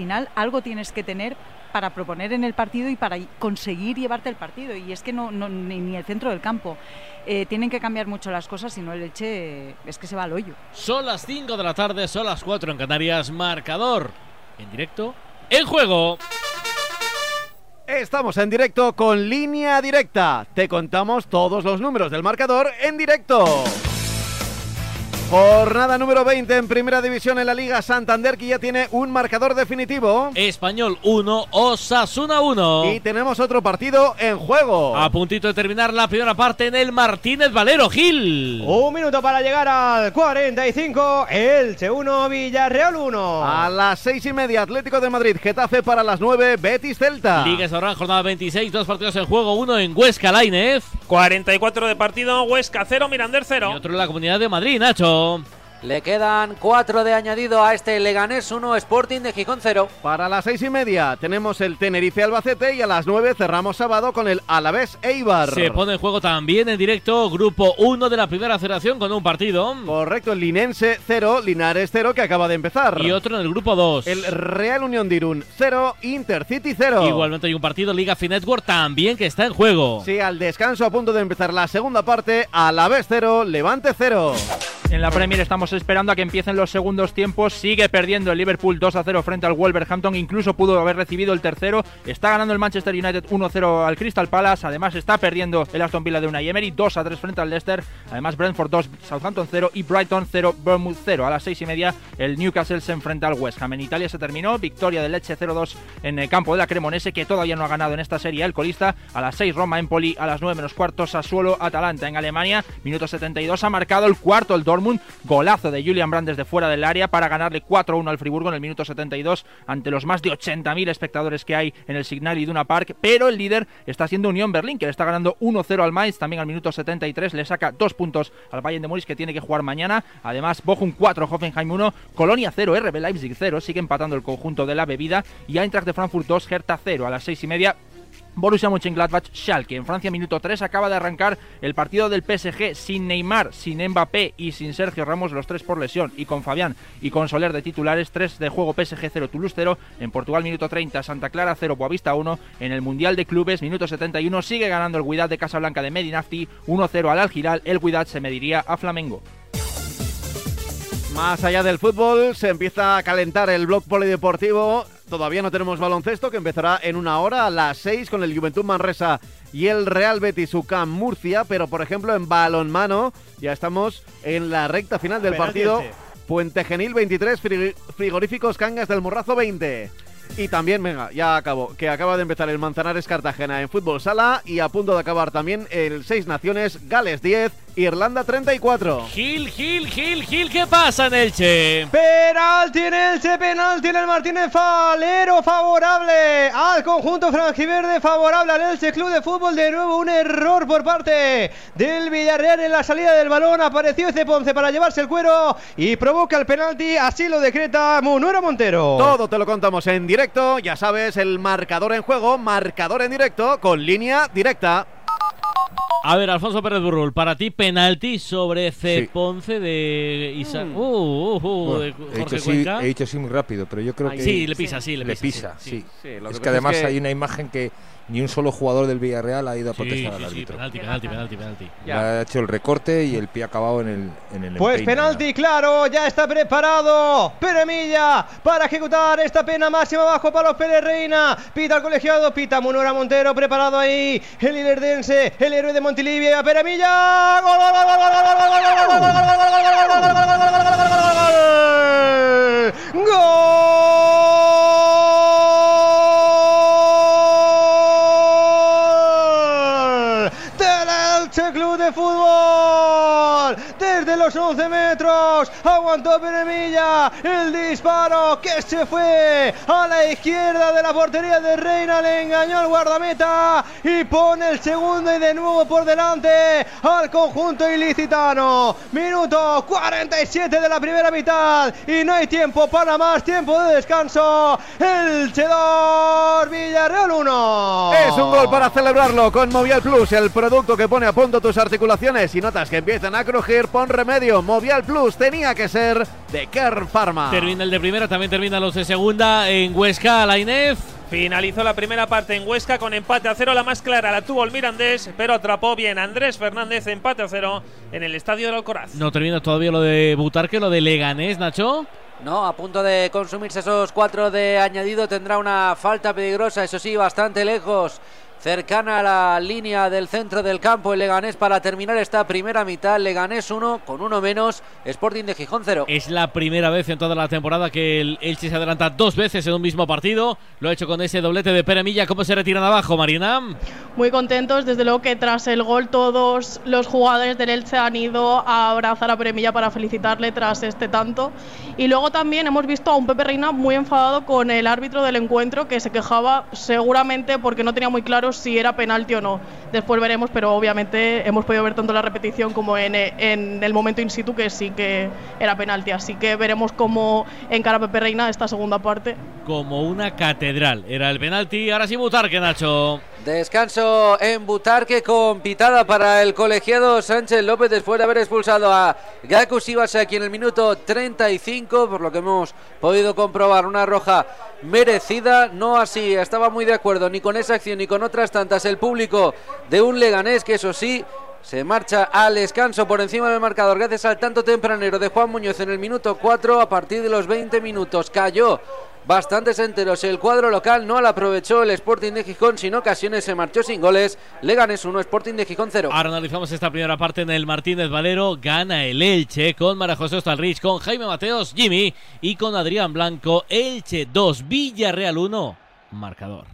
final algo tienes que tener para proponer en el partido y para conseguir llevarte el partido. Y es que no, ni, el centro del campo. Eh, tienen que cambiar mucho las cosas, si no el Elche es que se va al hoyo. Son las 5 de la tarde, son las 4 en Canarias. Marcador en directo, en juego. Estamos en directo con línea directa. Te contamos todos los números del marcador en directo. Jornada número 20 en Primera División en la Liga Santander que ya tiene un marcador definitivo. Español 1, Osasuna 1. Y tenemos otro partido en juego. A puntito de terminar la primera parte en el Martínez Valero Gil. Un minuto para llegar al 45. Elche 1, Villarreal 1. A las 6 y media Atlético de Madrid, Getafe para las 9, Betis Celta. Liga Sabrán, jornada 26, dos partidos en juego, uno en Huesca Lainez. 44 de partido, Huesca 0, Mirander 0. Y otro en la Comunidad de Madrid, Nacho. Shalom. Le quedan cuatro de añadido a este Leganés 1 Sporting de Gijón 0. Para las seis y media tenemos el Tenerife Albacete y a las nueve cerramos sábado con el Alavés Eibar. Se pone en juego también en directo Grupo 1 de la primera federación con un partido. Correcto, el Linense 0, Linares 0 que acaba de empezar. Y otro en el Grupo 2. El Real Unión de Irún 0, Intercity 0. Igualmente hay un partido Liga Finetwork también que está en juego. Sí, al descanso a punto de empezar la segunda parte, Alavés 0, Levante 0. En la Premier estamos esperando a que empiecen los segundos tiempos. Sigue perdiendo el Liverpool 2 a 0 frente al Wolverhampton. Incluso pudo haber recibido el tercero. Está ganando el Manchester United 1 0 al Crystal Palace. Además, está perdiendo el Aston Villa de una Emery 2 a 3 frente al Leicester. Además, Brentford 2, Southampton 0 y Brighton 0, Bournemouth 0. A las 6 y media, el Newcastle se enfrenta al West Ham. En Italia se terminó. Victoria del Leche 0-2 en el campo de la Cremonese, que todavía no ha ganado en esta serie el colista. A las 6, Roma Empoli. A las 9 menos cuarto, Sassuolo Atalanta. En Alemania, minuto 72, ha marcado el cuarto el Dortmund. Golazo de Julian Brandt desde fuera del área para ganarle 4-1 al Friburgo en el minuto 72 ante los más de 80.000 espectadores que hay en el Signal Iduna Park, pero el líder está siendo Unión Berlín, que le está ganando 1-0 al Mainz, también al minuto 73 le saca dos puntos al Bayern de Múnich que tiene que jugar mañana, además Bochum 4, Hoffenheim 1, Colonia 0, RB Leipzig 0, sigue empatando el conjunto de la bebida. Y Eintracht de Frankfurt 2, Hertha 0 a las 6 y media Borussia Mönchengladbach Schalke. En Francia, minuto 3, acaba de arrancar el partido del PSG sin Neymar, sin Mbappé y sin Sergio Ramos, los tres por lesión, y con Fabián y con Soler de titulares, 3 de juego PSG 0, Toulouse 0. En Portugal, minuto 30, Santa Clara 0, Boavista 1. En el Mundial de Clubes, minuto 71, sigue ganando el Guidat de Casablanca de Medinafti 1-0 al Al El Guidat se mediría a Flamengo. Más allá del fútbol, se empieza a calentar el blog polideportivo Todavía no tenemos baloncesto que empezará en una hora a las 6 con el Juventud Manresa y el Real Betis UCAM Murcia, pero por ejemplo en balonmano ya estamos en la recta final del partido. Puente Genil 23, frigoríficos Cangas del Morrazo 20. Y también, venga, ya acabo, que acaba de empezar el Manzanares Cartagena en fútbol sala y a punto de acabar también el Seis Naciones, Gales 10, Irlanda 34. Gil, Gil, Gil, Gil, ¿qué pasa en Elche? Penalti en Elche, penalti en el Martínez Falero, favorable al conjunto franjiverde, favorable al Elche Club de Fútbol. De nuevo un error por parte del Villarreal en la salida del balón. Apareció ese Ponce para llevarse el cuero y provoca el penalti. Así lo decreta Munuera Montero. Todo te lo contamos en directo. Ya sabes, el marcador en juego, marcador en directo con línea directa. A ver, Alfonso Pérez Burrul, para ti penalti sobre C. Ponce de Isa. Mm. Uh, uh, uh, de he, dicho sí, he, dicho sí, muy rápido, pero yo creo que. Sí, le pisa, sí, le pisa. sí. es que además hay una imagen que ni un solo jugador del Villarreal ha ido a protestar al árbitro. penalti, penalti, penalti, penalti. Ha hecho el recorte y el pie acabado en el en el Pues penalti, claro, ya está preparado Peremilla para ejecutar esta pena máxima bajo para los Pérez Reina. Pita al colegiado, pita Munora Montero, preparado ahí. El líder dense, el héroe de Montilivia, Peremilla. ¡Gol, gol, gol, gol, ¡Gol! fútbol. Los 11 metros aguantó Peremilla. El disparo que se fue a la izquierda de la portería de Reina. Le engañó al guardameta y pone el segundo y de nuevo por delante al conjunto ilicitano. Minuto 47 de la primera mitad y no hay tiempo para más. Tiempo de descanso. El Chedor Villarreal 1. Es un gol para celebrarlo con Movial Plus, el producto que pone a punto tus articulaciones y notas que empiezan a crujir, pon remedio. Movial Plus tenía que ser de Kerr Parma. Termina el de primera, también termina los de segunda en Huesca, la Inef. Finalizó la primera parte en Huesca con empate a cero. La más clara la tuvo el Mirandés, pero atrapó bien Andrés Fernández, empate a cero en el estadio del Alcoraz. No termina todavía lo de Butarque, lo de Leganés, Nacho. No, a punto de consumirse esos cuatro de añadido. Tendrá una falta peligrosa, eso sí, bastante lejos cercana a la línea del centro del campo el Leganés para terminar esta primera mitad. Leganés 1 con uno menos, Sporting de Gijón 0. Es la primera vez en toda la temporada que el Elche se adelanta dos veces en un mismo partido. Lo ha hecho con ese doblete de Pere Milla. ¿Cómo se retiran abajo, Marina? Muy contentos, desde luego que tras el gol todos los jugadores del Elche han ido a abrazar a Pere Milla para felicitarle tras este tanto. Y luego también hemos visto a un Pepe Reina muy enfadado con el árbitro del encuentro que se quejaba seguramente porque no tenía muy claro si era penalti o no. Después veremos, pero obviamente hemos podido ver tanto la repetición como en, en el momento in situ que sí que era penalti. Así que veremos cómo encara Pepe Reina esta segunda parte. Como una catedral. Era el penalti. Ahora sí, Butarque, Nacho. Descanso en Butarque con pitada para el colegiado Sánchez López después de haber expulsado a Gaku aquí en el minuto 35, por lo que hemos podido comprobar una roja merecida. No así, estaba muy de acuerdo ni con esa acción ni con otras tantas el público de un Leganés que eso sí se marcha al descanso por encima del marcador gracias al tanto tempranero de Juan Muñoz en el minuto 4 a partir de los 20 minutos. Cayó bastantes enteros. El cuadro local no la aprovechó el Sporting de Gijón, sin ocasiones se marchó sin goles. Leganés 1, Sporting de Gijón 0. Ahora analizamos esta primera parte en el Martínez Valero. Gana el Elche con Mara José Ostalrich, con Jaime Mateos, Jimmy y con Adrián Blanco. Elche 2, Villarreal 1. Marcador.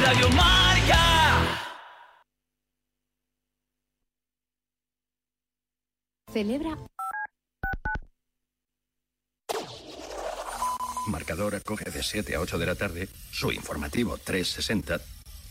Radio Marca. Celebra Marcador acoge de 7 a 8 de la tarde su informativo 360,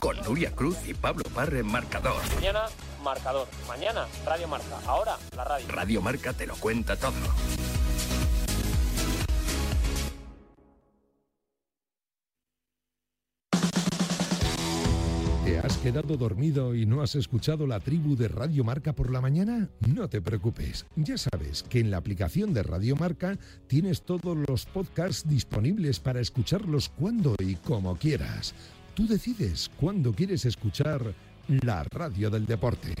con Nuria Cruz y Pablo Parre, marcador. Mañana marcador. Mañana, Radio Marca. Ahora, la radio. Radio Marca te lo cuenta todo. ¿Te has quedado dormido y no has escuchado la tribu de Radio Marca por la mañana? No te preocupes, ya sabes que en la aplicación de Radio Marca tienes todos los podcasts disponibles para escucharlos cuando y como quieras. Tú decides cuándo quieres escuchar la radio del deporte.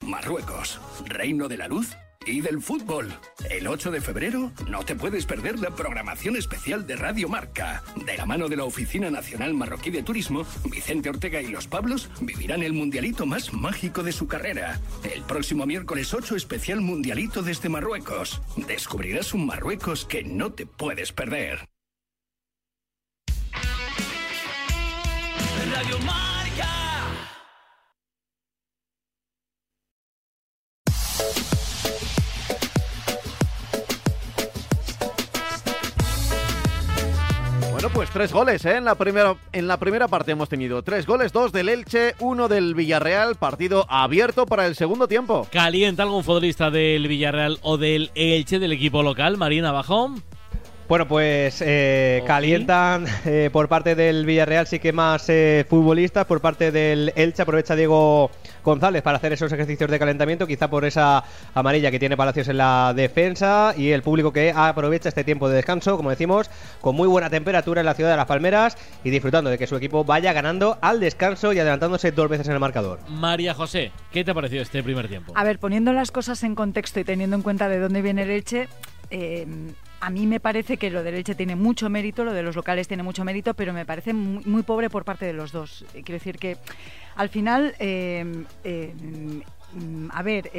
Marruecos, reino de la luz y del fútbol. El 8 de febrero no te puedes perder la programación especial de Radio Marca. De la mano de la Oficina Nacional Marroquí de Turismo, Vicente Ortega y los Pablos vivirán el mundialito más mágico de su carrera. El próximo miércoles 8 especial mundialito desde Marruecos. Descubrirás un Marruecos que no te puedes perder. Radio pues tres goles ¿eh? en, la primera, en la primera parte hemos tenido. Tres goles, dos del Elche, uno del Villarreal, partido abierto para el segundo tiempo. ¿Calienta algún futbolista del Villarreal o del Elche, del equipo local, Marina Bajón? Bueno, pues eh, calientan eh, por parte del Villarreal sí que más eh, futbolistas, por parte del Elche aprovecha Diego González para hacer esos ejercicios de calentamiento, quizá por esa amarilla que tiene Palacios en la defensa y el público que aprovecha este tiempo de descanso, como decimos, con muy buena temperatura en la ciudad de Las Palmeras y disfrutando de que su equipo vaya ganando al descanso y adelantándose dos veces en el marcador. María José, ¿qué te ha parecido este primer tiempo? A ver, poniendo las cosas en contexto y teniendo en cuenta de dónde viene el Elche, a mí me parece que lo del Elche tiene mucho mérito, lo de los locales tiene mucho mérito, pero me parece muy, muy pobre por parte de los dos. Eh, Quiero decir que al final, eh, eh, a ver,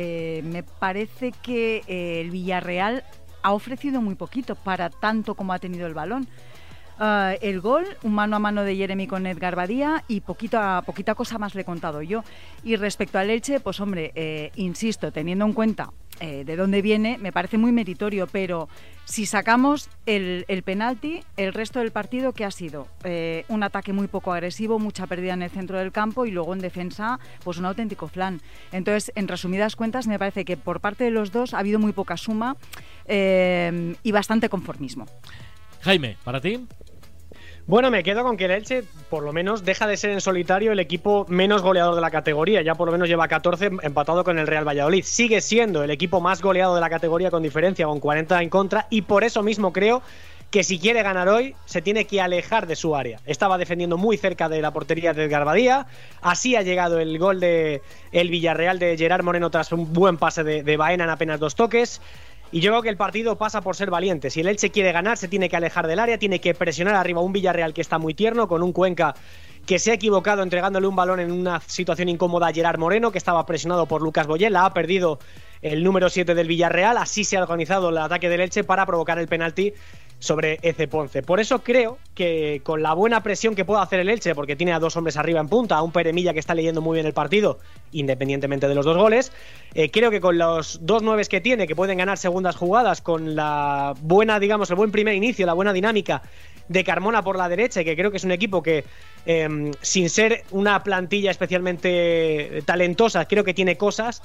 me parece que el Villarreal ha ofrecido muy poquito para tanto como ha tenido el balón. Ah, el gol, un mano a mano de Jeremy con Edgar Badía y poquita, poquita cosa más le he contado yo. Y respecto al Elche, pues hombre, insisto, teniendo en cuenta eh, de dónde viene, me parece muy meritorio, pero si sacamos el, el penalti, el resto del partido, que ha sido? Eh, un ataque muy poco agresivo, mucha pérdida en el centro del campo y luego en defensa, pues un auténtico flan. Entonces, en resumidas cuentas, me parece que por parte de los dos ha habido muy poca suma eh, y bastante conformismo. Jaime, ¿para ti? Bueno, me quedo con que el Elche, por lo menos, deja de ser en solitario el equipo menos goleador de la categoría. Ya por lo menos lleva 14 empatado con el Real Valladolid. Sigue siendo el equipo más goleado de la categoría con diferencia, con 40 en contra. Y por eso mismo creo que si quiere ganar hoy, se tiene que alejar de su área. Estaba defendiendo muy cerca de la portería de Edgar Badía. Así ha llegado el gol de el Villarreal de Gerard Moreno tras un buen pase de, de Baena en apenas dos toques. Y yo creo que el partido pasa por ser valiente. Si el Elche quiere ganar, se tiene que alejar del área, tiene que presionar arriba un Villarreal que está muy tierno, con un Cuenca que se ha equivocado entregándole un balón en una situación incómoda a Gerard Moreno, que estaba presionado por Lucas Boyela, ha perdido el número 7 del Villarreal, así se ha organizado el ataque del Elche para provocar el penalti sobre Eze Ponce. Por eso creo que con la buena presión que pueda hacer el Elche, porque tiene a dos hombres arriba en punta, a un Peremilla que está leyendo muy bien el partido, independientemente de los dos goles, eh, creo que con los dos nueves que tiene, que pueden ganar segundas jugadas, con la buena, digamos, el buen primer inicio, la buena dinámica de Carmona por la derecha, que creo que es un equipo que, eh, sin ser una plantilla especialmente talentosa, creo que tiene cosas.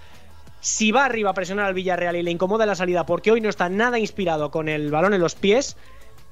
Si va arriba a presionar al Villarreal y le incomoda la salida porque hoy no está nada inspirado con el balón en los pies,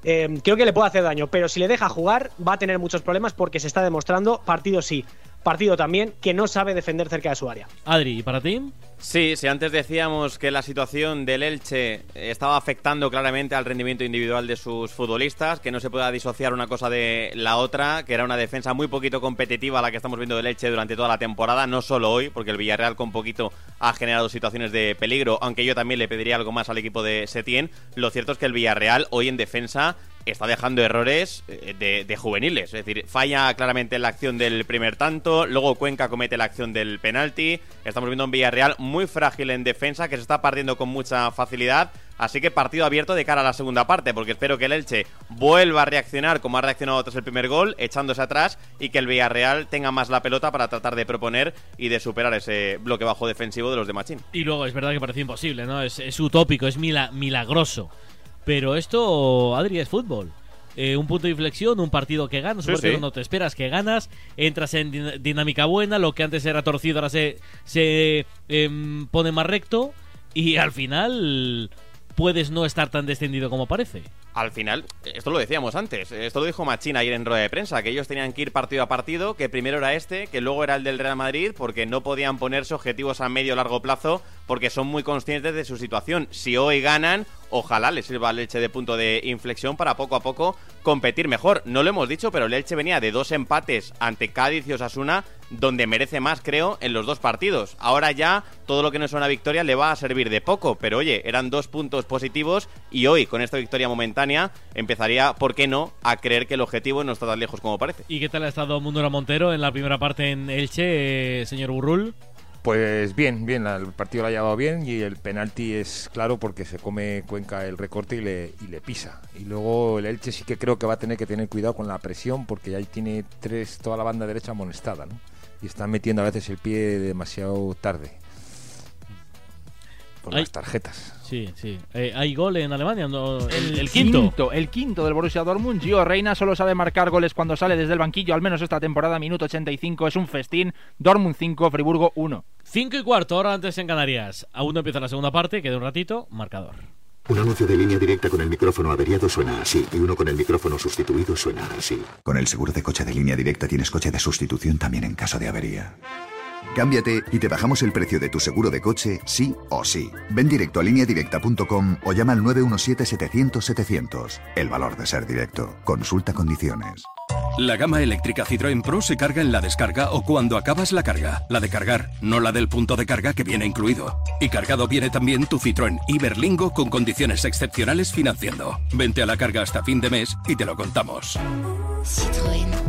eh, creo que le puede hacer daño. Pero si le deja jugar, va a tener muchos problemas porque se está demostrando, partido sí, partido también, que no sabe defender cerca de su área. Adri, ¿y para ti? Sí, si antes decíamos que la situación del Elche estaba afectando claramente al rendimiento individual de sus futbolistas, que no se pueda disociar una cosa de la otra, que era una defensa muy poquito competitiva la que estamos viendo del Elche durante toda la temporada, no solo hoy, porque el Villarreal con poquito ha generado situaciones de peligro, aunque yo también le pediría algo más al equipo de Setién. Lo cierto es que el Villarreal hoy en defensa está dejando errores eh, de, juveniles. Es decir, falla claramente en la acción del primer tanto, luego Cuenca comete la acción del penalti. Estamos viendo un Villarreal muy frágil en defensa, que se está partiendo con mucha facilidad. Así que partido abierto de cara a la segunda parte, porque espero que el Elche vuelva a reaccionar como ha reaccionado tras el primer gol, echándose atrás, y que el Villarreal tenga más la pelota para tratar de proponer y de superar ese bloque bajo defensivo de los de Machín. Y luego es verdad que parece imposible, ¿no? Es, es utópico, es mila, milagroso. Pero esto, Adri, es fútbol. Eh, un punto de inflexión, un partido que ganas, un Sí, partido sí. no te esperas que ganas, entras en din- dinámica buena, lo que antes era torcido ahora se, se em, pone más recto y al final puedes no estar tan descendido como parece. Al final, esto lo decíamos antes, esto lo dijo Machín ayer en rueda de prensa, que ellos tenían que ir partido a partido, que primero era este, que luego era el del Real Madrid, porque no podían ponerse objetivos a medio o largo plazo, porque son muy conscientes de su situación. Si hoy ganan, ojalá les sirva el Elche de punto de inflexión para poco a poco competir mejor. No lo hemos dicho, pero el Elche venía de dos empates ante Cádiz y Osasuna, donde merece más, creo, en los dos partidos. Ahora ya todo lo que no es una victoria le va a servir de poco, pero oye, eran dos puntos positivos y hoy, con esta victoria momentánea, empezaría, ¿por qué no?, a creer que el objetivo no está tan lejos como parece. ¿Y qué tal ha estado Mundura Montero en la primera parte en Elche, eh, señor Burrul? Pues bien, bien, el partido lo ha llevado bien y el penalti es claro porque se come Cuenca el recorte y le, y le pisa. Y luego el Elche sí que creo que va a tener que tener cuidado con la presión porque ahí tiene tres, toda la banda derecha amonestada, ¿no? Y están metiendo a veces el pie demasiado tarde. Con Ay. las tarjetas. Sí, sí. Eh, ¿Hay gol en Alemania? No, el, El, el quinto. El quinto del Borussia Dortmund. Gio Reina solo sabe marcar goles cuando sale desde el banquillo, al menos esta temporada, minuto 85. Es un festín. Dortmund 5, Friburgo 1. 5 y cuarto, ahora antes en Canarias. Aún no empieza la segunda parte, queda un ratito. Marcador. Un anuncio de línea directa con el micrófono averiado suena así y uno con el micrófono sustituido suena así. Con el seguro de coche de línea directa tienes coche de sustitución también en caso de avería. Cámbiate y te bajamos el precio de tu seguro de coche, sí o sí. Ven directo a lineadirecta.com o llama al 917-700-700. El valor de ser directo. Consulta condiciones. La gama eléctrica Citroën Pro se carga en la descarga o cuando acabas la carga. La de cargar, no la del punto de carga que viene incluido. Y cargado viene también tu Citroën Iberlingo con condiciones excepcionales financiando. Vente a la carga hasta fin de mes y te lo contamos. Citroën.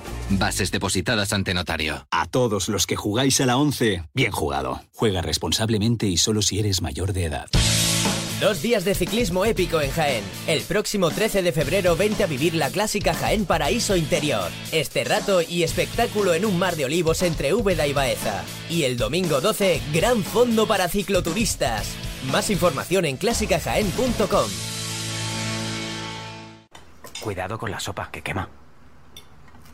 bases depositadas ante notario. A todos los que jugáis a la 11, bien jugado. Juega responsablemente y solo si eres mayor de edad. Dos días de ciclismo épico en Jaén. El próximo 13 de febrero vente a vivir la clásica Jaén Paraíso Interior. Este rato y espectáculo en un mar de olivos entre Úbeda y Baeza. Y el domingo 12, gran fondo para cicloturistas. Más información en clásicajaén.com. Cuidado con la sopa, que quema.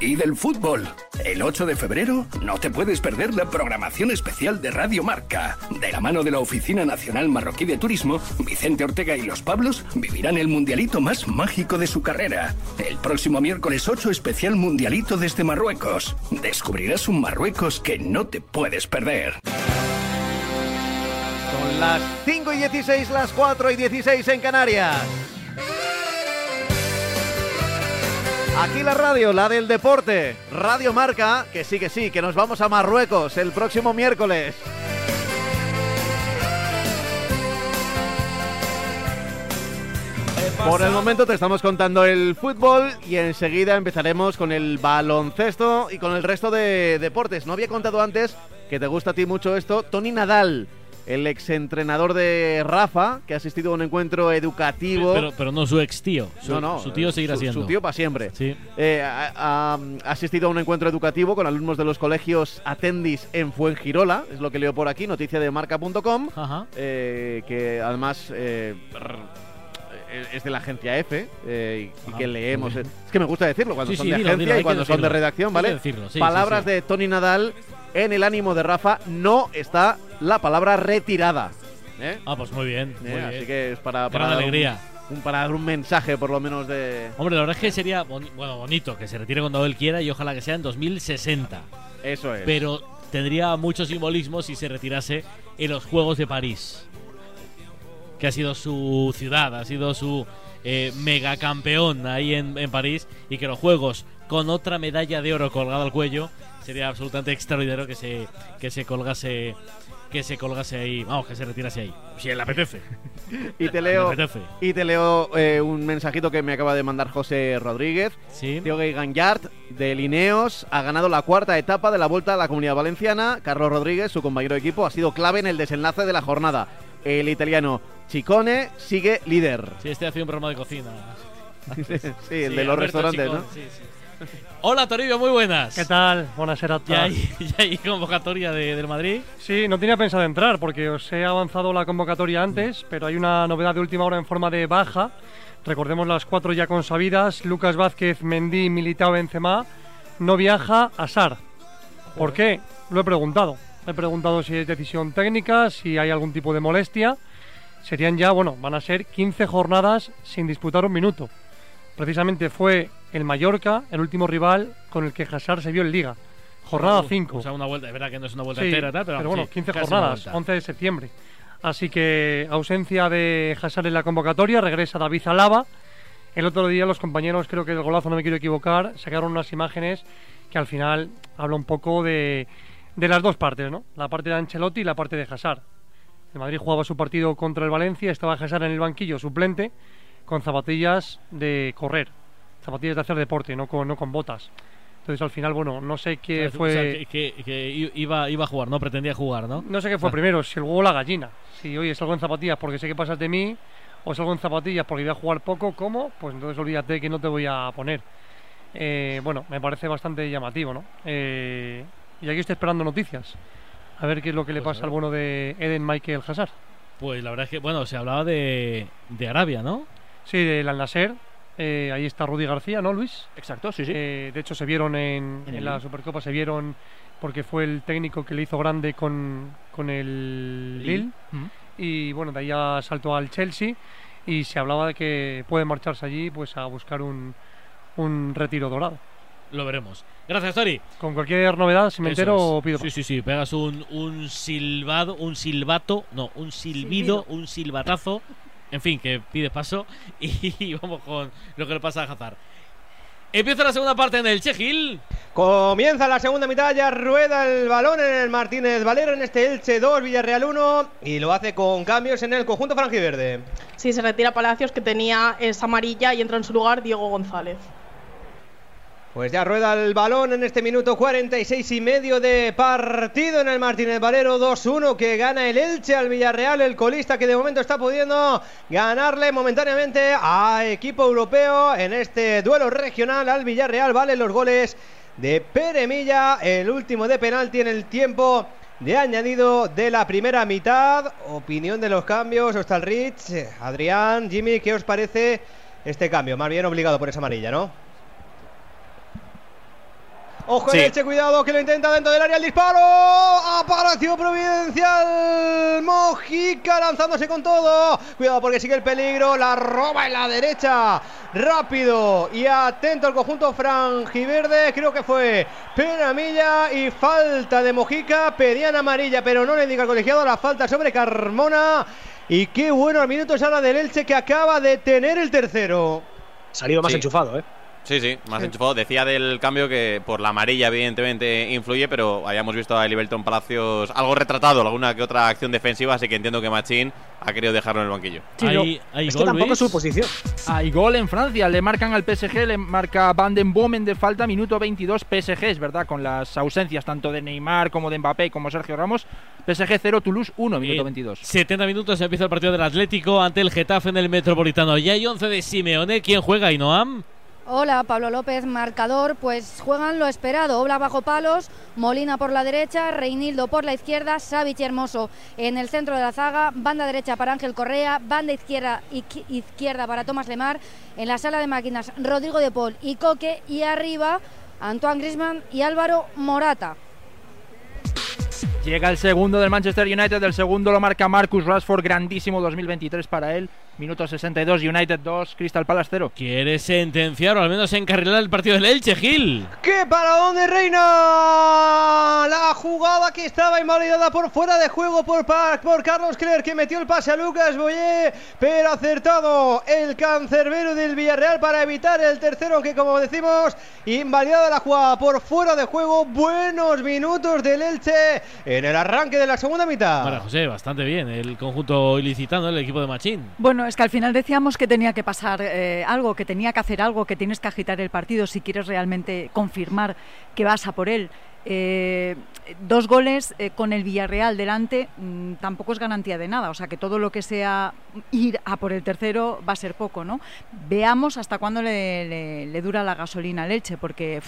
y del fútbol. El 8 de febrero no te puedes perder la programación especial de Radio Marca. De la mano de la Oficina Nacional Marroquí de Turismo, Vicente Ortega y los Pablos vivirán el mundialito más mágico de su carrera. El próximo miércoles 8 especial mundialito desde Marruecos. Descubrirás un Marruecos que no te puedes perder. Son las 5 y 16, las 4 y 16 en Canarias. Aquí la radio, la del deporte, Radio Marca, que sí, que sí, que nos vamos a Marruecos el próximo miércoles. Por el momento te estamos contando el fútbol y enseguida empezaremos con el baloncesto y con el resto de deportes. No había contado antes que te gusta a ti mucho esto, Tony Nadal el exentrenador de Rafa, que ha asistido a un encuentro educativo. Pero, pero no su ex tío. Su, no, no, su tío seguirá su, siendo. Su tío para siempre. Sí. Eh, ha, asistido a un encuentro educativo con alumnos de los colegios Atendis en Fuengirola, es lo que leo por aquí, noticia de marca.com, eh, que además eh, es de la agencia F eh, y, que leemos. Es que me gusta decirlo cuando Sí, son sí, de dilo, agencia dilo, y cuando son de redacción, ¿vale? decirlo, sí, Palabras de Tony Nadal en el ánimo de Rafa no está la palabra retirada. ¿eh? Ah, pues muy bien. Eh, muy así bien. que es para, Gran para dar un- alegría. un- para dar un mensaje, por lo menos, de. Hombre, la verdad es que sería boni- bueno, bonito que se retire cuando él quiera y ojalá que sea en 2060. Eso es. Pero tendría mucho simbolismo si se retirase en los Juegos de París. Que ha sido su ciudad, ha sido su eh, megacampeón ahí en, en París. Y que los Juegos, con otra medalla de oro colgada al cuello, sería absolutamente extraordinario que se, que se colgase. Que se colgase ahí, vamos, que se retirase ahí. Si le apetece. Y te leo, y te leo eh, un mensajito que me acaba de mandar José Rodríguez. Sí. Theo Ganyard de Lineos ha ganado la cuarta etapa de la Vuelta a la Comunidad Valenciana. Carlos Rodríguez, su compañero de equipo, ha sido clave en el desenlace de la jornada. El italiano Chicone sigue líder. Sí, este hace un programa de cocina. Sí, el de los Alberto restaurantes, Chicón, ¿no? sí, sí. Hola, Toribio, muy buenas. ¿Qué tal? Buenas a ¿Ya hay, ya hay convocatoria de- del Madrid? Sí, no tenía pensado entrar porque os he avanzado la convocatoria antes, pero hay una novedad de última hora en forma de baja. Recordemos las cuatro ya consabidas: Lucas Vázquez, Mendy, Militao, Benzema. No viaja Asar. ¿Por qué? Lo he preguntado. He preguntado si es decisión técnica, si hay algún tipo de molestia. Serían ya, bueno, van a ser 15 jornadas sin disputar un minuto. Precisamente fue el Mallorca, el último rival con el que Hazard se vio en Liga. Jornada Uf, 5. O sea, una vuelta, es verdad que no es una vuelta Sí, entera, tal, pero, bueno, sí, 15 casi una jornadas, vuelta. 11 de septiembre. Así que ausencia de Hazard en la convocatoria, regresa David Alaba. El otro día los compañeros, creo que del golazo no me quiero equivocar, sacaron unas imágenes que al final habla un poco de, de las dos partes, ¿no? La parte de Ancelotti y la parte de Hazard. El Madrid jugaba su partido contra el Valencia, estaba Hazard en el banquillo suplente con zapatillas de correr, zapatillas de hacer deporte, no con, no con botas. Entonces al final, bueno, no sé qué O sea, fue... que, que- que iba, iba a jugar, ¿no? Pretendía jugar, ¿no? No sé qué fue Ah. primero, si el huevo o la gallina. Si hoy salgo en zapatillas porque sé que pasas de mí, o salgo en zapatillas porque voy a jugar poco, ¿cómo? Pues entonces olvídate que no te voy a poner. Eh, bueno, me parece bastante llamativo, ¿no? Eh, y aquí estoy esperando noticias. A ver qué es lo que le Pues pasa al bueno de Eden Michael Hazard. Pues la verdad es que, bueno, se hablaba de, de Arabia, ¿no? Sí, del Al Nasser. Eh, ahí está Rudy García, ¿no, Luis? Exacto, sí, sí. Eh, de hecho, se vieron en, En en el la Lille. Supercopa, se vieron porque fue el técnico que le hizo grande con, con el Lille. Lille. Ujú. Y bueno, de ahí ya saltó al Chelsea y se hablaba de que puede marcharse allí pues a buscar un, un retiro dorado. Lo veremos. Gracias, Tori. Con cualquier novedad, si me Eso entero, es. pido. Sí, sí, sí. Pegas un, un silbado, un silbato, no, un silbido, un silbatazo. En fin, que pides paso y vamos con lo que le pasa a Hazard. Empieza la segunda parte en el Chegil. Comienza la segunda mitad, ya rueda el balón en el Martínez Valero en este Elche 2, Villarreal 1 y lo hace con cambios en el conjunto franjiverde. Sí, se retira Palacios que tenía esa amarilla y entra en su lugar Diego González. Pues ya rueda el balón en este minuto 46 y medio de partido en el Martínez Valero 2-1 que gana el Elche al Villarreal, el colista que de momento está pudiendo ganarle momentáneamente a equipo europeo en este duelo regional al Villarreal. Vale los goles de Pere Milla, el último de penalti en el tiempo de añadido de la primera mitad. Opinión de los cambios, Rich, Adrián, Jimmy, ¿qué os parece este cambio? Más bien obligado por esa amarilla, ¿no? Ojo Sí. el Elche, cuidado que lo intenta dentro del área el disparo. Apareció Providencial. Mojica lanzándose con todo. Cuidado porque sigue el peligro. La roba en la derecha. Rápido y atento al conjunto franjiverde. Creo que fue Penamilla y falta de Mojica. Pedían amarilla, pero no le indica al colegiado la falta sobre Carmona. Y qué bueno al minuto es ahora del Elche que acaba de tener el tercero. Salido más Sí. enchufado, ¿eh? Sí, sí, más enchufado. Decía del cambio que por la amarilla, evidentemente, influye, pero hayamos visto a Liberton Palacios algo retratado, alguna que otra acción defensiva, así que entiendo que Machín ha querido dejarlo en el banquillo. Hay, hay es que gol, tampoco Luis. es su posición. Hay gol en Francia, le marcan al PSG, le marca Van den Bomen de falta, minuto 22, PSG, es verdad, con las ausencias tanto de Neymar como de Mbappé como Sergio Ramos. PSG 0, Toulouse 1, minuto Eh, 22. 70 minutos empieza el partido del Atlético ante el Getafe en el Metropolitano. Ya hay 11 de Simeone. ¿Quién juega, Inoam? Hola, Pablo López, marcador. Pues juegan lo esperado. Obla bajo palos, Molina por la derecha, Reinildo por la izquierda, Savic Hermoso en el centro de la zaga, banda derecha para Ángel Correa, banda izquierda, izqui- izquierda para Tomás Lemar, en la sala de máquinas Rodrigo de Paul y Coque y arriba Antoine Grisman y Álvaro Morata. Llega el segundo del Manchester United, el segundo lo marca Marcus Rashford, grandísimo 2023 para él. Minuto 62, United 2, Crystal Palace 0. Quiere sentenciar o al menos encarrilar el partido del Elche, Gil. ¡Qué para dónde reina! La jugada que estaba invalidada por fuera de juego por, Pa- por Carlos Clerc que metió el pase a Lucas Boyé, pero acertado el cancerbero del Villarreal para evitar el tercero, aunque como decimos, invalidada la jugada por fuera de juego. Buenos minutos del Elche en el arranque de la segunda mitad. María José, bastante bien. El conjunto ilicitano, el equipo de Machín. Bueno, es que al final decíamos que tenía que pasar eh, algo, que tenía que hacer algo, que tienes que agitar el partido si quieres realmente confirmar que vas a por él. Eh, dos goles eh, con el Villarreal delante mm, tampoco es garantía de nada, o sea que todo lo que sea ir a por el tercero va a ser poco, ¿no? Veamos hasta cuándo le, dura la gasolina al Elche, porque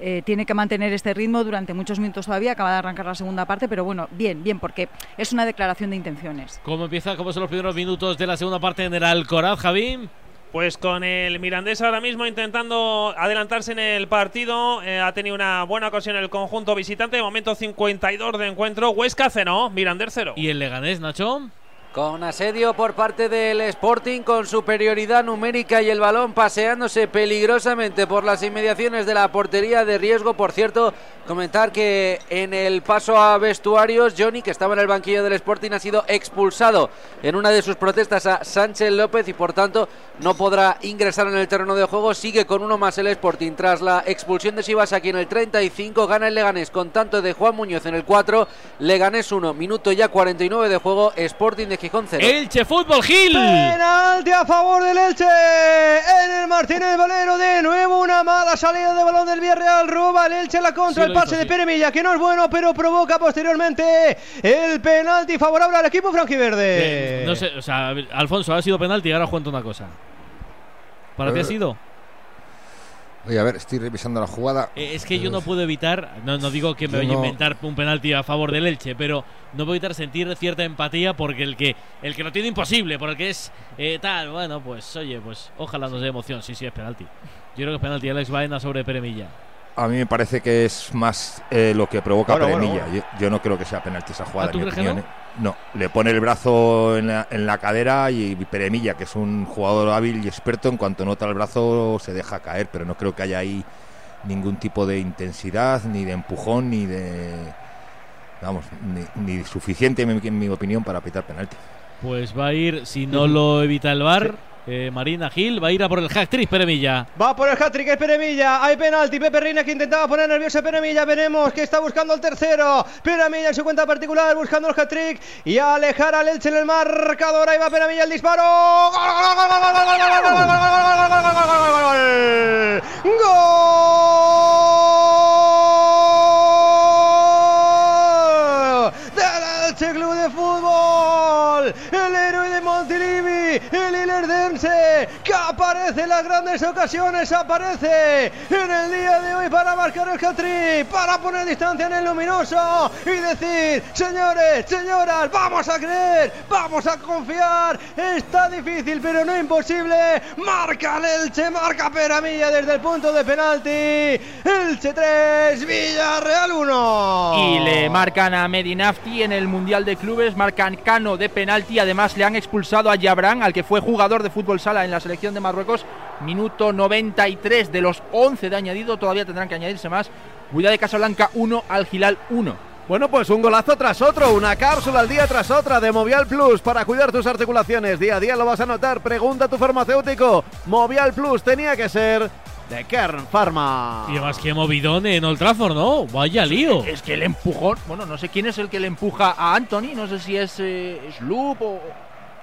eh, tiene que mantener este ritmo durante muchos minutos todavía, acaba de arrancar la segunda parte, pero bueno, bien, bien, porque es una declaración de intenciones. ¿Cómo empieza? ¿Cómo son los primeros minutos de la segunda parte en el Alcoraz, Javi? Pues con el Mirandés ahora mismo intentando adelantarse en el partido. eh, ha tenido una buena ocasión el conjunto visitante. Momento 52 de encuentro. Huesca 0, Mirandés 0. ¿Y el Leganés, Nacho? Con asedio por parte del Sporting, con superioridad numérica y el balón paseándose peligrosamente por las inmediaciones de la portería de riesgo. Por cierto, comentar que en el paso a vestuarios, Johnny, que estaba en el banquillo del Sporting, ha sido expulsado en una de sus protestas a Sánchez López y por tanto no podrá ingresar en el terreno de juego. Sigue con uno más el Sporting. Tras la expulsión de Sivas aquí en el 35, gana el Leganés con tanto de Juan Muñoz en el 4. Leganés 1, minuto ya 49 de juego. Sporting de Gijón 0. Elche Fútbol Gil. Penalti a favor del Elche. En el Martínez Valero de nuevo una mala salida de balón del Villarreal. Roba el Elche la contra Sí, el pase de. Pere Milla, que no es bueno, pero provoca posteriormente el penalti favorable al equipo franquiverde. Eh, no sé, o sea, Alfonso, ha sido penalti y ahora os cuento una cosa. ¿Para ti ha Eh, sido? Oye, a ver, estoy revisando la jugada. Eh, Es que yo no puedo evitar, no, no digo que me vaya a inventar un penalti a favor del Elche, pero no puedo evitar sentir cierta empatía porque el que el que lo tiene imposible, porque es eh, tal, bueno, pues oye, pues ojalá nos dé emoción, sí, sí, es penalti. Yo creo que es penalti Alex Baena sobre Peremilla. A mí me parece que es más eh, lo que provoca Bueno, bueno, Premilla. Yo, yo no creo que sea penalti esa jugada. ¿Ah, en mi opinión, ¿eh? no? le pone el brazo en la, en la cadera y Peremilla, que es un jugador hábil y experto, en cuanto nota el brazo se deja caer, pero no creo que haya ahí ningún tipo de intensidad, ni de empujón, ni de. Vamos, ni, ni suficiente, en mi, en mi opinión, para pitar penalti. Pues va a ir, si no lo evita el VAR, eh, Marina Gil va a ir a por el hack trick Peremilla. Va por el hat-trick, es Peremilla. Hay penalti. Pepe Reina que intentaba poner nervioso a Peremilla. Veremos que está buscando el tercero. Peremilla en su cuenta particular buscando el hat-trick y alejar al Elche en el marcador. Ahí va Peremilla el disparo. ¡Gol, gol, gol, gol, gol, gol, gol, gol, gol, gol, gol, gol, gol, gol, gol, gol, gol, ¡Gol! হয়েছে aparece en las grandes ocasiones. Aparece en el día de hoy para marcar el hat-trick. Para poner distancia en el luminoso. Y decir, señores, señoras, vamos a creer. Vamos a confiar. Está difícil, pero no imposible. Marca el Elche. Marca Peramilla desde el punto de penalti. Elche 3, Villarreal 1. Y le marcan a Medinafti en el Mundial de Clubes, marcan Cano de penalti, además le han expulsado a Yabran, al que fue jugador de fútbol sala en la selección de Marruecos, minuto 93 de los 11 de añadido, todavía tendrán que añadirse más. Cuidado de Casablanca 1 al Gilal 1. Bueno, pues un golazo tras otro, una cápsula al día tras otra de Movial Plus para cuidar tus articulaciones. Día a día lo vas a notar. Pregunta a tu farmacéutico. Movial Plus tenía que ser de Kern Pharma. Y además que movidón en Old Trafford, ¿no? Vaya lío. Es que el empujón, bueno, no sé quién es el que le empuja a Anthony, no sé si es eh, Sloop o,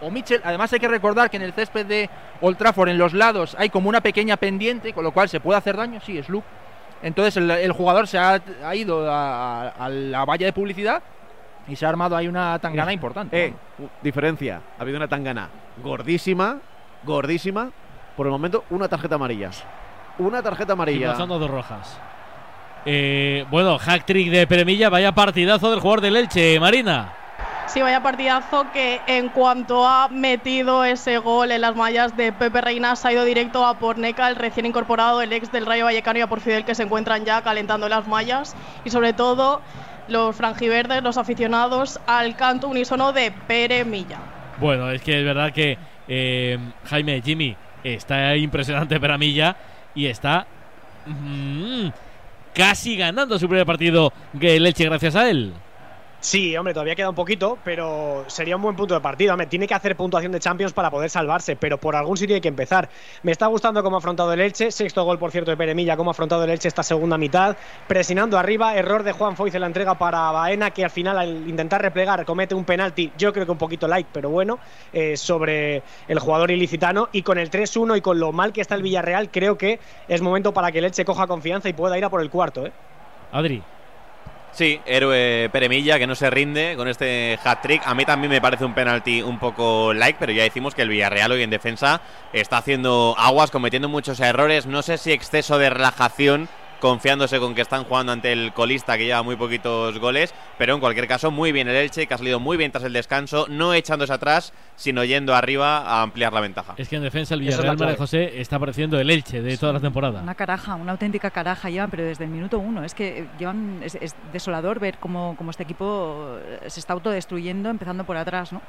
o Mitchell. Además hay que recordar que en el césped de Old Trafford, en los lados, hay como una pequeña pendiente, con lo cual se puede hacer daño, sí, Sloop. Entonces el, el jugador se ha, ha ido a, la valla de publicidad y se ha armado ahí una tangana importante. Eh, diferencia. Ha habido una tangana gordísima, gordísima. Por el momento, una tarjeta amarilla. Una tarjeta Y amarilla. pasando dos rojas. Eh, bueno, hack trick de Peremilla, vaya partidazo del jugador del Elche, Marina. Sí, vaya partidazo que en cuanto ha metido ese gol en las mallas de Pepe Reina se ha ido directo a por Neca, el recién incorporado, el ex del Rayo Vallecano y a por Fidel que se encuentran ya calentando las mallas y sobre todo los franjiverdes, los aficionados al canto unísono de Pere Milla. Bueno, es que es verdad que eh, Jaime, Jimmy, está impresionante Peramilla y está mm, casi ganando su primer partido el Elche gracias a él. Sí, hombre, todavía queda un poquito, pero sería un buen punto de partida. Hombre, tiene que hacer puntuación de Champions para poder salvarse, pero por algún sitio hay que empezar. Me está gustando cómo ha afrontado el Elche, sexto gol, por cierto, de Peremilla, cómo ha afrontado el Elche esta segunda mitad, presionando arriba, error de Juan Foyce en la entrega para Baena, que al final al intentar replegar comete un penalti, yo creo que un poquito light, pero bueno, eh, sobre el jugador ilicitano, y con el 3-1 y con lo mal que está el Villarreal, creo que es momento para que el Elche coja confianza y pueda ir a por el cuarto, ¿eh? Adri. Sí, héroe Peremilla que no se rinde con este hat-trick. A mí también me parece un penalti un poco like, pero ya decimos que el Villarreal hoy en defensa está haciendo aguas, cometiendo muchos errores. No sé si exceso de relajación, confiándose con que están jugando ante el colista que lleva muy poquitos goles, pero en cualquier caso muy bien el Elche, que ha salido muy bien tras el descanso, no echándose atrás, sino yendo arriba a ampliar la ventaja. Es que en defensa el Villarreal María. José está pareciendo el Elche de toda la temporada. Una caraja, una auténtica caraja llevan, pero desde el minuto uno. Es que llevan, es, es desolador ver cómo, cómo este equipo eh, se está autodestruyendo, empezando por atrás, ¿no?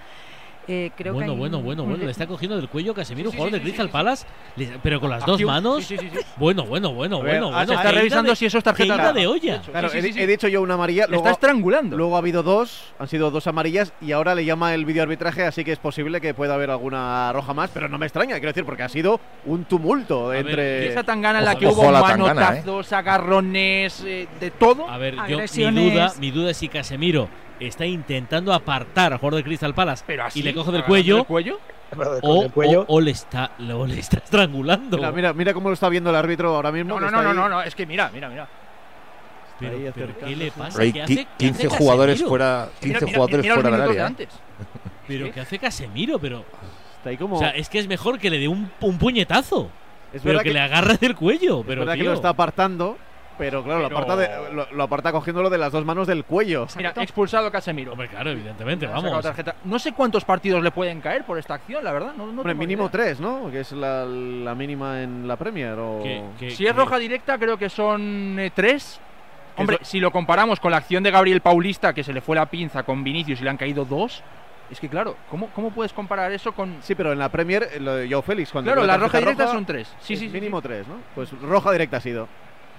Eh, creo bueno, que bueno, un- bueno, un bueno. de- Le está cogiendo del cuello Casemiro, Sí, jugador sí, de sí, Crystal sí, sí. Palace, le- pero con las dos manos. Sí, sí, sí, sí. Bueno, bueno, bueno, ver, bueno, ah, bueno. se está revisando de- si eso es tarjeta. caída de olla. Claro, Sí, he, sí, di- sí. he dicho yo una amarilla. Le Luego, está estrangulando. luego ha habido dos, han sido dos amarillas y ahora le llama el videoarbitraje, así que es posible que pueda haber alguna roja más, pero no me extraña, quiero decir, porque ha sido un tumulto ver, entre. Y esa tangana en la que ojo hubo tangana, manotazos, agarrones, eh, de todo. A ver, yo mi duda, mi duda es si Casemiro está intentando apartar al jugador de Crystal Palace Pero así, y le coge del cuello, el cuello. o, el cuello. o- o le está, o le está estrangulando. Mira, mira, mira cómo lo está viendo el árbitro ahora mismo. No, que no, no, no, no, no, es que mira, mira, mira. Pero, pero. ¿qué le pasa? Pero hay ¿Qué hace, qué 15 hace jugadores Casemiro? fuera, 15 mira, jugadores mira fuera del minutos de área. antes. Pero ¿qué hace Casemiro? Pero, Está ahí como. o sea, es que es mejor que le dé un, un puñetazo. es pero verdad que, le agarra del cuello. es Pero, verdad que tío, lo está apartando, pero claro, Pero- Lo, aparta de- lo, lo aparta cogiéndolo de las dos manos del cuello. Mira, expulsado Casemiro. Hombre, claro, evidentemente, vamos. tarjeta. No sé cuántos partidos le pueden caer por esta acción, la verdad. No, no Hombre, mínimo idea. tres, ¿no? Que es la, la mínima en la Premier. O... Que- que- Si es roja directa, creo que son eh, tres. Hombre, es si lo comparamos con la acción de Gabriel Paulista, que se le fue la pinza con Vinicius y le han caído dos, es que claro, ¿cómo, cómo puedes comparar eso con. Sí, pero en la Premier, eh, lo de Joe Félix, cuando Claro, la roja directa roja, son tres. Sí, sí, sí, Mínimo tres, ¿no? Pues roja directa ha sido.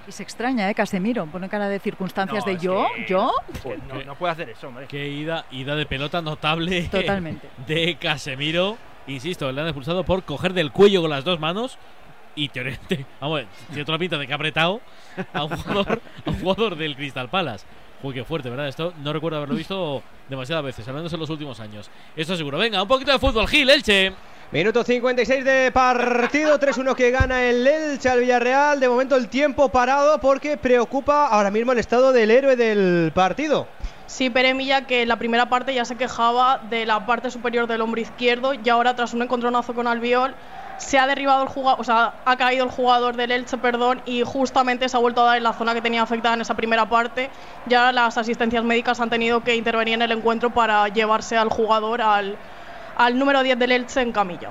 Y se extraña, ¿eh? Casemiro. Pone cara de circunstancias No, de yo, que- yo. Pues no, no puede hacer eso, hombre. Qué ida, ida de pelota notable Totalmente. de Casemiro. Insisto, le han expulsado por coger del cuello con las dos manos. Y teóricamente, vamos, tiene toda la pinta de que ha apretado a un jugador, a un jugador del Crystal Palace. Uy, qué fuerte, ¿verdad? Esto no recuerdo haberlo visto demasiadas veces, al menos en los últimos años. Eso seguro. Venga, un poquito de fútbol, Gil, Elche. Minuto 56 de partido, 3-1 que gana el Elche al Villarreal. De momento el tiempo parado porque preocupa ahora mismo el estado del héroe del partido. Sí, Pere Milla, que en la primera parte ya se quejaba de la parte superior del hombro izquierdo y ahora tras un encontronazo con Albiol se ha derribado el jugador, o sea, ha caído el jugador del Elche, perdón, y justamente se ha vuelto a dar en la zona que tenía afectada en esa primera parte. Ya las asistencias médicas han tenido que intervenir en el encuentro para llevarse al jugador al, al número 10 del Elche en camilla.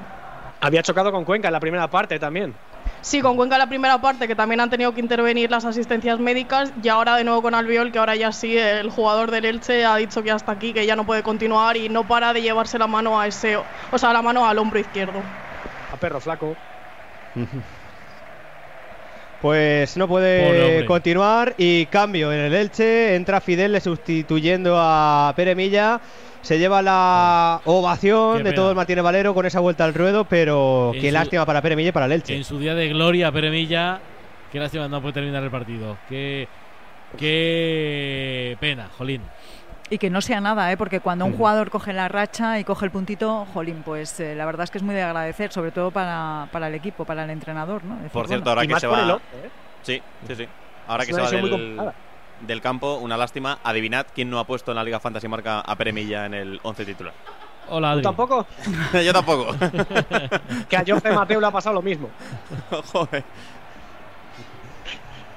Había chocado con Cuenca en la primera parte también. Sí, con Cuenca en la primera parte, que también han tenido que intervenir las asistencias médicas, y ahora de nuevo con Albiol, que ahora ya sí, el jugador del Elche ha dicho que hasta aquí, que ya no puede continuar y no para de llevarse la mano a ese, o sea, la mano al hombro izquierdo. A perro flaco. Pues no puede continuar y cambio en el Elche. Entra Fidel sustituyendo a Pere Milla. Se lleva la ovación Qué de todo el Martínez Valero con esa vuelta al ruedo, pero En qué su- lástima para Pere Milla y para el Elche. En su día de gloria, Peremilla. Qué lástima, no puede terminar el partido. Qué, qué pena, Jolín. Y que no sea nada, ¿eh? porque cuando un jugador coge la racha y coge el puntito, jolín, pues eh, la verdad es que es muy de agradecer, sobre todo para, para el equipo, para el entrenador. ¿no? Por cierto, ahora Y que más se por va. el otro, ¿eh? Sí, sí, sí. Ahora Es que se va lesión muy del, campo, una lástima. Adivinad quién no ha puesto en la Liga Fantasy Marca a Peremilla en el 11 titular. Hola, Adri. ¿Tampoco? Yo tampoco. Que a Jorge Mateo le ha pasado lo mismo. Joder.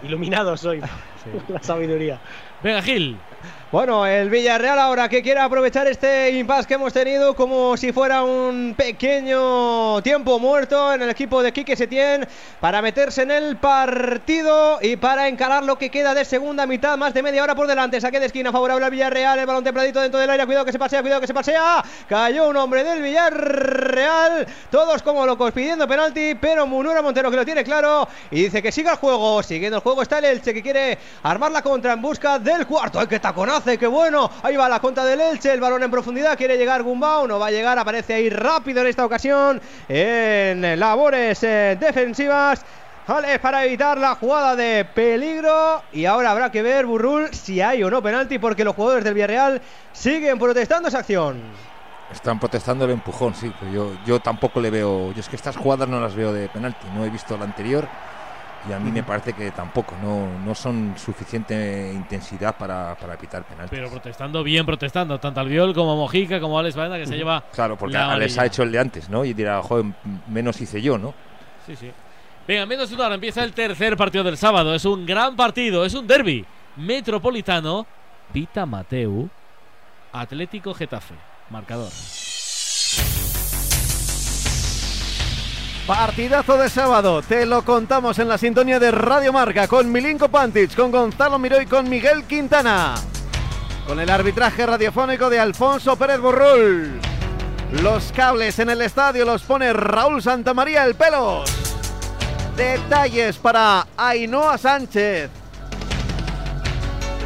Iluminado soy. La sabiduría. Venga, Gil. Bueno, el Villarreal ahora que quiere aprovechar este impasse que hemos tenido como si fuera un pequeño tiempo muerto en el equipo de Quique Setién para meterse en el partido y para encarar lo que queda de segunda mitad, más de media hora por delante. Saque de esquina favorable al Villarreal, el balón templadito dentro del área, cuidado que se pasea, cuidado que se pasea. Cayó un hombre del Villarreal, todos como locos pidiendo penalti, pero Munura Montero que lo tiene claro y dice que siga el juego, siguiendo el juego está el Elche que quiere armar la contra en busca del cuarto. ¡Ay, qué taconazo! ¡Qué bueno! Ahí va la contra del Elche, el balón en profundidad, quiere llegar Gumbau, no va a llegar, aparece ahí rápido en esta ocasión en labores eh, defensivas. Vale, para evitar la jugada de peligro. Y ahora habrá que ver, Burrul, si hay o no penalti, porque los jugadores del Villarreal siguen protestando esa acción. Están protestando el empujón, sí. Yo, yo tampoco le veo. Yo es que estas jugadas no las veo de penalti. No he visto la anterior y a mí me parece que tampoco. No, no son suficiente intensidad para, para pitar penalti. Pero protestando bien, protestando. Tanto Albiol como Mojica, como Alex Baena, que se lleva. Claro, porque la Alex ha hecho el de antes, ¿no? Y dirá, joder, menos hice yo, ¿no? Sí, sí. Venga, menos de una hora empieza el tercer partido del sábado. Es un gran partido, es un derby metropolitano. Pita Mateu, Atlético Getafe. Marcador. Partidazo de sábado, te lo contamos en la sintonía de Radio Marca con Milinko Pantic, con Gonzalo Miró y con Miguel Quintana. Con el arbitraje radiofónico de Alfonso Pérez Burrul. Los cables en el estadio los pone Raúl Santamaría el pelos. Detalles para Ainhoa Sánchez.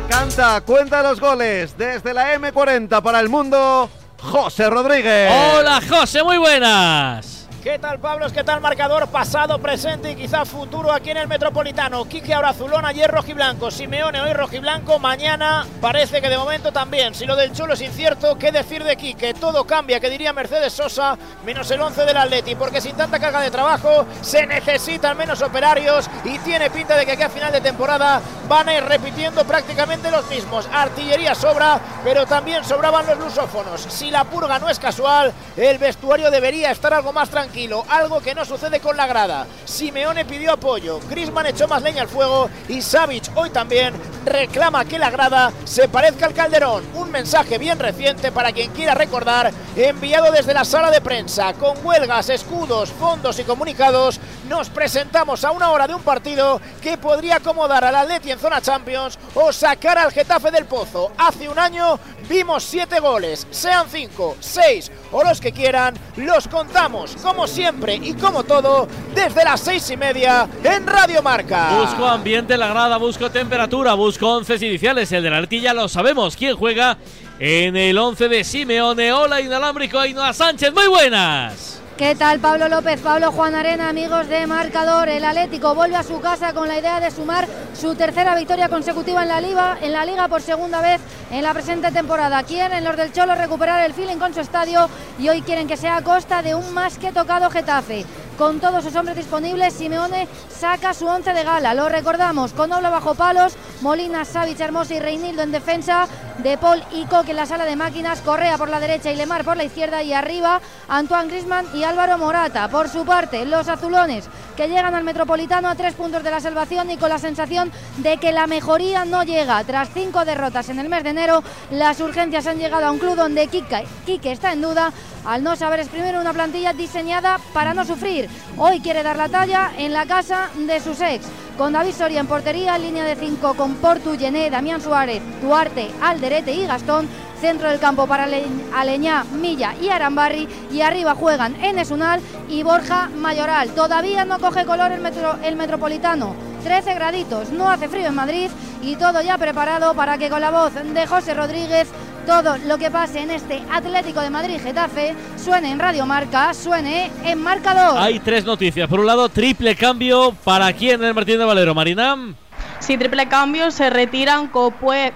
Canta, cuenta los goles desde la M40 para el mundo, José Rodríguez. Hola, José, muy buenas. ¿Qué tal Pablos? ¿Qué tal marcador? Pasado, presente y quizá futuro aquí en el Metropolitano. Quique ahora azulón, ayer rojiblanco. Simeone hoy rojiblanco. Mañana parece que de momento también. Si lo del Cholo es incierto, ¿qué decir de Quique? Todo cambia, que diría Mercedes Sosa, menos el 11 del Atleti. Porque sin tanta carga de trabajo se necesitan menos operarios y tiene pinta de que aquí a final de temporada van a ir repitiendo prácticamente los mismos. Artillería sobra, pero también sobraban los lusófonos. Si la purga no es casual, el vestuario debería estar algo más tranquilo algo que no sucede con la grada. Simeone pidió apoyo, Grisman echó más leña al fuego y Savic hoy también reclama que la grada se parezca al Calderón. Un mensaje bien reciente para quien quiera recordar, enviado desde la sala de prensa, con huelgas, escudos, fondos y comunicados, nos presentamos a una hora de un partido que podría acomodar al Atleti en zona Champions o sacar al Getafe del Pozo. Hace un año vimos siete goles, sean cinco, seis o los que quieran, los contamos como siempre y como todo desde las seis y media en Radio Marca. Busco ambiente en la grada, busco temperatura, busco once iniciales. El de la artilla lo sabemos. ¿Quién juega en el once de Simeone? Hola, inalámbrico Ainhoa Sánchez. Muy buenas. ¿Qué tal Pablo López, Pablo Juan Arena, amigos de marcador? El Atlético vuelve a su casa con la idea de sumar su tercera victoria consecutiva en la Liga, en la Liga por segunda vez en la presente temporada. Quieren los del Cholo recuperar el feeling con su estadio y hoy quieren que sea a costa de un más que tocado Getafe. Con todos sus hombres disponibles, Simeone saca su once de gala. Lo recordamos, con Obla bajo palos, Molina, Savic, Hermosa y Reinildo en defensa, De Paul y Coque en la sala de máquinas, Correa por la derecha y Lemar por la izquierda y arriba Antoine Grisman y Álvaro Morata. Por su parte, los azulones que llegan al Metropolitano a tres puntos de la salvación y con la sensación de que la mejoría no llega. Tras cinco derrotas en el mes de enero, las urgencias han llegado a un club donde Quique está en duda al no saber exprimir una plantilla diseñada para no sufrir. Hoy quiere dar la talla en la casa de sus ex. Con David Soria en portería, línea de 5 con Portu, Gené, Damián Suárez, Duarte, Alderete y Gastón. Centro del campo para Aleñá, Milla y Arambarri. Y arriba juegan Enesunal y Borja Mayoral. Todavía no coge color el, el metropolitano. 13 graditos, no hace frío en Madrid y todo ya preparado para que con la voz de José Rodríguez todo lo que pase en este Atlético de Madrid Getafe suene en Radio Marca, suene en marcador. Hay tres noticias. Por un lado, triple cambio para quién en el Martín de Valero, Marinam. Sí, triple cambio, se retiran Copue,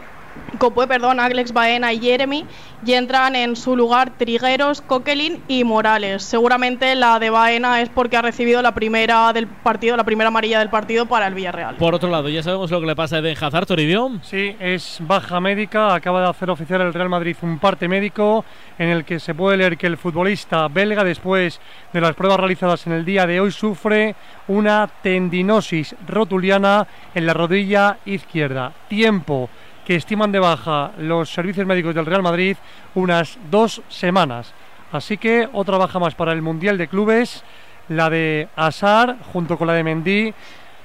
Copue perdón, Alex Baena y Jeremy y entran en su lugar Trigueros, Coquelin y Morales. Seguramente la de Baena es porque ha recibido la primera del partido, la primera amarilla del partido para el Villarreal. Por otro lado, ya sabemos lo que le pasa a Eden Hazard, Toribio. Sí, es baja médica. Acaba de hacer oficial el Real Madrid un parte médico en el que se puede leer que el futbolista belga, después de las pruebas realizadas en el día de hoy, sufre una tendinosis rotuliana en la rodilla izquierda. Tiempo estiman de baja los servicios médicos del Real Madrid unas dos semanas. Así que otra baja más para el Mundial de Clubes, la de Asar junto con la de Mendy.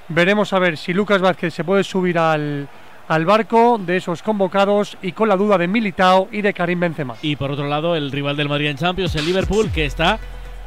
Veremos a ver si Lucas Vázquez se puede subir al, al barco de esos convocados y con la duda de Militao y de Karim Benzema. Y por otro lado, el rival del Madrid en Champions, el Liverpool, que está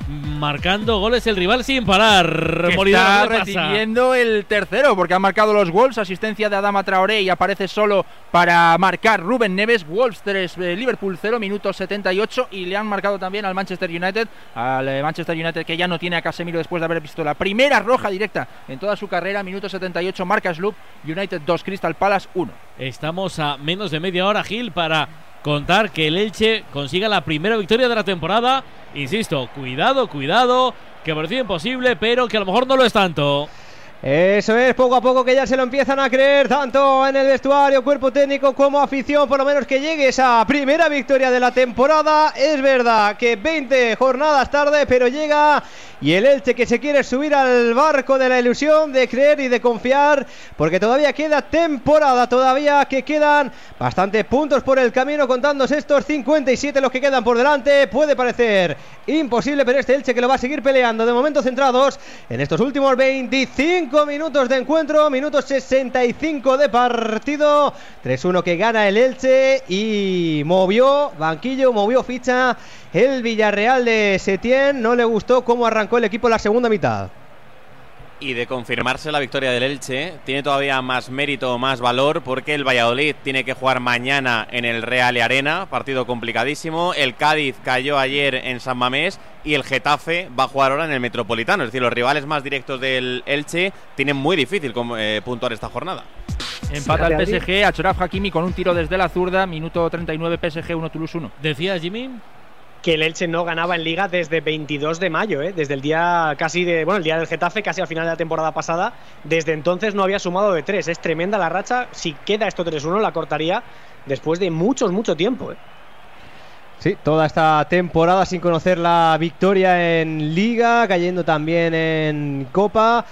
marcando goles el rival sin parar. Que está recibiendo el tercero porque han marcado los Wolves, asistencia de Adama Traoré y aparece solo para marcar Rubén Neves. Wolves 3, eh, Liverpool 0, minuto 78 y le han marcado también al Manchester United, al eh, Manchester United que ya no tiene a Casemiro después de haber visto la primera roja directa en toda su carrera, minuto 78, marca Sloop, United 2, Crystal Palace 1. Estamos a menos de media hora, Gil, para contar que el Elche consiga la primera victoria de la temporada. Insisto, cuidado, cuidado, que parecía imposible, pero que a lo mejor no lo es tanto. Eso es, poco a poco que ya se lo empiezan a creer, tanto en el vestuario, cuerpo técnico como afición, por lo menos que llegue esa primera victoria de la temporada. Es verdad que 20 jornadas tarde, pero llega y el Elche que se quiere subir al barco de la ilusión de creer y de confiar, porque todavía queda temporada, todavía que quedan bastantes puntos por el camino, contándose estos 57 los que quedan por delante. Puede parecer imposible, pero este Elche que lo va a seguir peleando. De momento centrados en estos últimos 25 minutos de encuentro, minutos 65 de partido. 3-1 que gana el Elche y movió banquillo, movió ficha el Villarreal de Setién. No le gustó cómo arrancó el equipo la segunda mitad. Y de confirmarse la victoria del Elche, tiene todavía más mérito, más valor, porque el Valladolid tiene que jugar mañana en el Real Arena, partido complicadísimo. El Cádiz cayó ayer en San Mamés y el Getafe va a jugar ahora en el Metropolitano. Es decir, los rivales más directos del Elche tienen muy difícil eh, puntuar esta jornada. Empata el PSG a Choraf Hakimi con un tiro desde la zurda, minuto 39 PSG 1 Toulouse 1. ¿Decía Jimmy? Que el Elche no ganaba en Liga desde 22 de mayo, ¿eh? desde el día casi de, bueno, el día del Getafe, casi al final de la temporada pasada. Desde entonces no había sumado de tres. Es tremenda la racha. Si queda esto 3-1, la cortaría después de muchos, mucho tiempo. ¿eh? Sí, toda esta temporada sin conocer la victoria en Liga, cayendo también en Copa.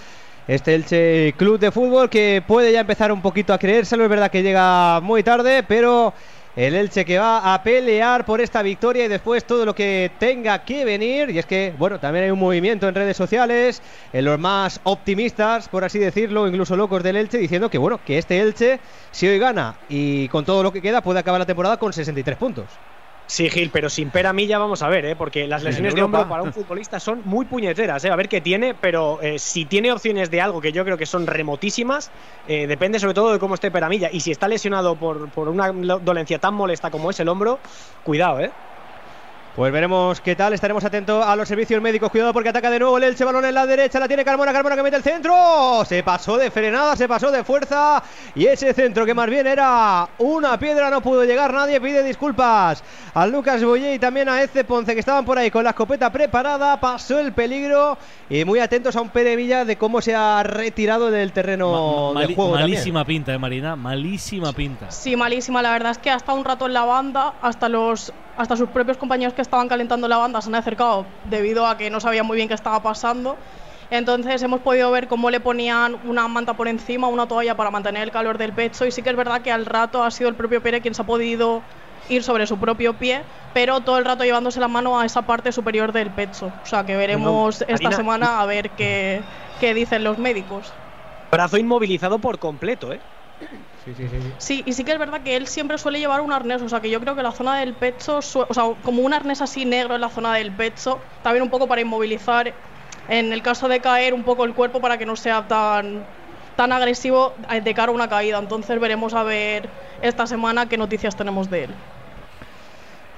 Este Elche Club de Fútbol que puede ya empezar un poquito a creérselo. Es verdad que llega muy tarde, pero el Elche que va a pelear por esta victoria y después todo lo que tenga que venir. Y es que, bueno, también hay un movimiento en redes sociales, en los más optimistas, por así decirlo, incluso locos del Elche, diciendo que, bueno, que este Elche, si hoy gana y con todo lo que queda, puede acabar la temporada con 63 puntos. Sí, Gil, pero sin pera milla vamos a ver, ¿eh? porque las lesiones de hombro para un futbolista son muy puñeteras. ¿eh? A ver qué tiene, pero eh, si tiene opciones de algo que yo creo que son remotísimas, eh, depende sobre todo de cómo esté Peramilla. Y si está lesionado por, por una dolencia tan molesta como es el hombro, cuidado, ¿eh? Pues veremos qué tal, estaremos atentos a los servicios médicos. Cuidado porque ataca de nuevo el Elche, balón en la derecha, la tiene Carmona, Carmona que mete el centro. Se pasó de frenada, se pasó de fuerza. Y ese centro que más bien era una piedra, no pudo llegar nadie. Pide disculpas a Lucas Boye y también a Eze Ponce que estaban por ahí con la escopeta preparada. Pasó el peligro y muy atentos a un Pere Villa de cómo se ha retirado del terreno de juego. Malísima pinta, eh, Marina, malísima pinta. Sí, malísima. La verdad es que ha estado un rato en la banda, hasta los hasta sus propios compañeros que estaban calentando la banda se han acercado debido a que no sabían muy bien qué estaba pasando. Entonces hemos podido ver cómo le ponían una manta por encima, una toalla para mantener el calor del pecho y sí que es verdad que al rato ha sido el propio Pere quien se ha podido ir sobre su propio pie, pero todo el rato llevándose la mano a esa parte superior del pecho. O sea que veremos esta semana a ver qué, qué dicen los médicos. Brazo inmovilizado por completo, ¿eh? Sí, y sí que es verdad que él siempre suele llevar un arnés, o sea que yo creo que la zona del pecho, o sea, como un arnés así negro en la zona del pecho, también un poco para inmovilizar, en el caso de caer, un poco el cuerpo para que no sea tan, tan agresivo de cara a una caída. Entonces veremos a ver esta semana qué noticias tenemos de él.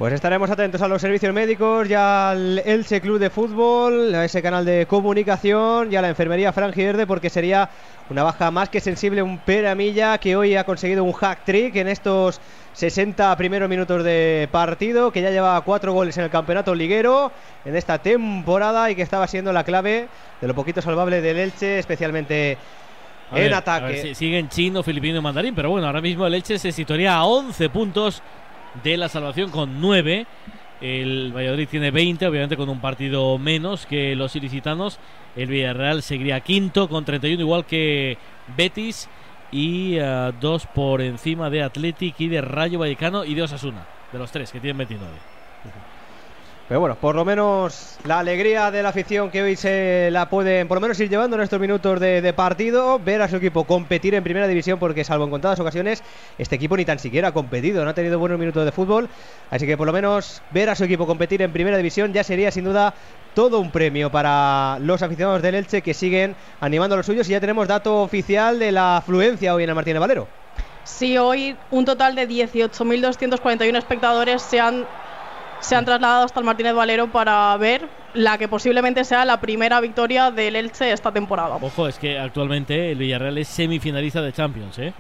Pues estaremos atentos a los servicios médicos, ya al Elche Club de Fútbol, a ese canal de comunicación y a la enfermería Frangierde, porque sería una baja más que sensible un Peramilla que hoy ha conseguido un hack trick en estos 60 primeros minutos de partido, que ya lleva cuatro goles en el campeonato liguero en esta temporada y que estaba siendo la clave de lo poquito salvable del Elche, especialmente en ataque. siguen chino, filipino y mandarín, pero bueno, ahora mismo el Elche se situaría a 11 puntos de la salvación con 9. El Valladolid tiene 20, obviamente con un partido menos que los ilicitanos. El Villarreal seguiría quinto con 31, igual que Betis. Y uh, dos por encima de Athletic y de Rayo Vallecano y de Osasuna, de los tres que tienen 29. Pero bueno, por lo menos la alegría de la afición que hoy se la pueden por lo menos ir llevando en estos minutos de, partido, ver a su equipo competir en primera división, porque salvo en contadas ocasiones, este equipo ni tan siquiera ha competido, no ha tenido buenos minutos de fútbol. Así que por lo menos ver a su equipo competir en primera división ya sería sin duda todo un premio para los aficionados del Elche que siguen animando a los suyos. Y ya tenemos dato oficial de la afluencia hoy en el Martínez Valero. Sí, hoy un total de 18.241 espectadores se han se han trasladado hasta el Martínez Valero para ver la que posiblemente sea la primera victoria del Elche esta temporada. Ojo, es que actualmente el Villarreal es semifinalista de Champions, ¿eh?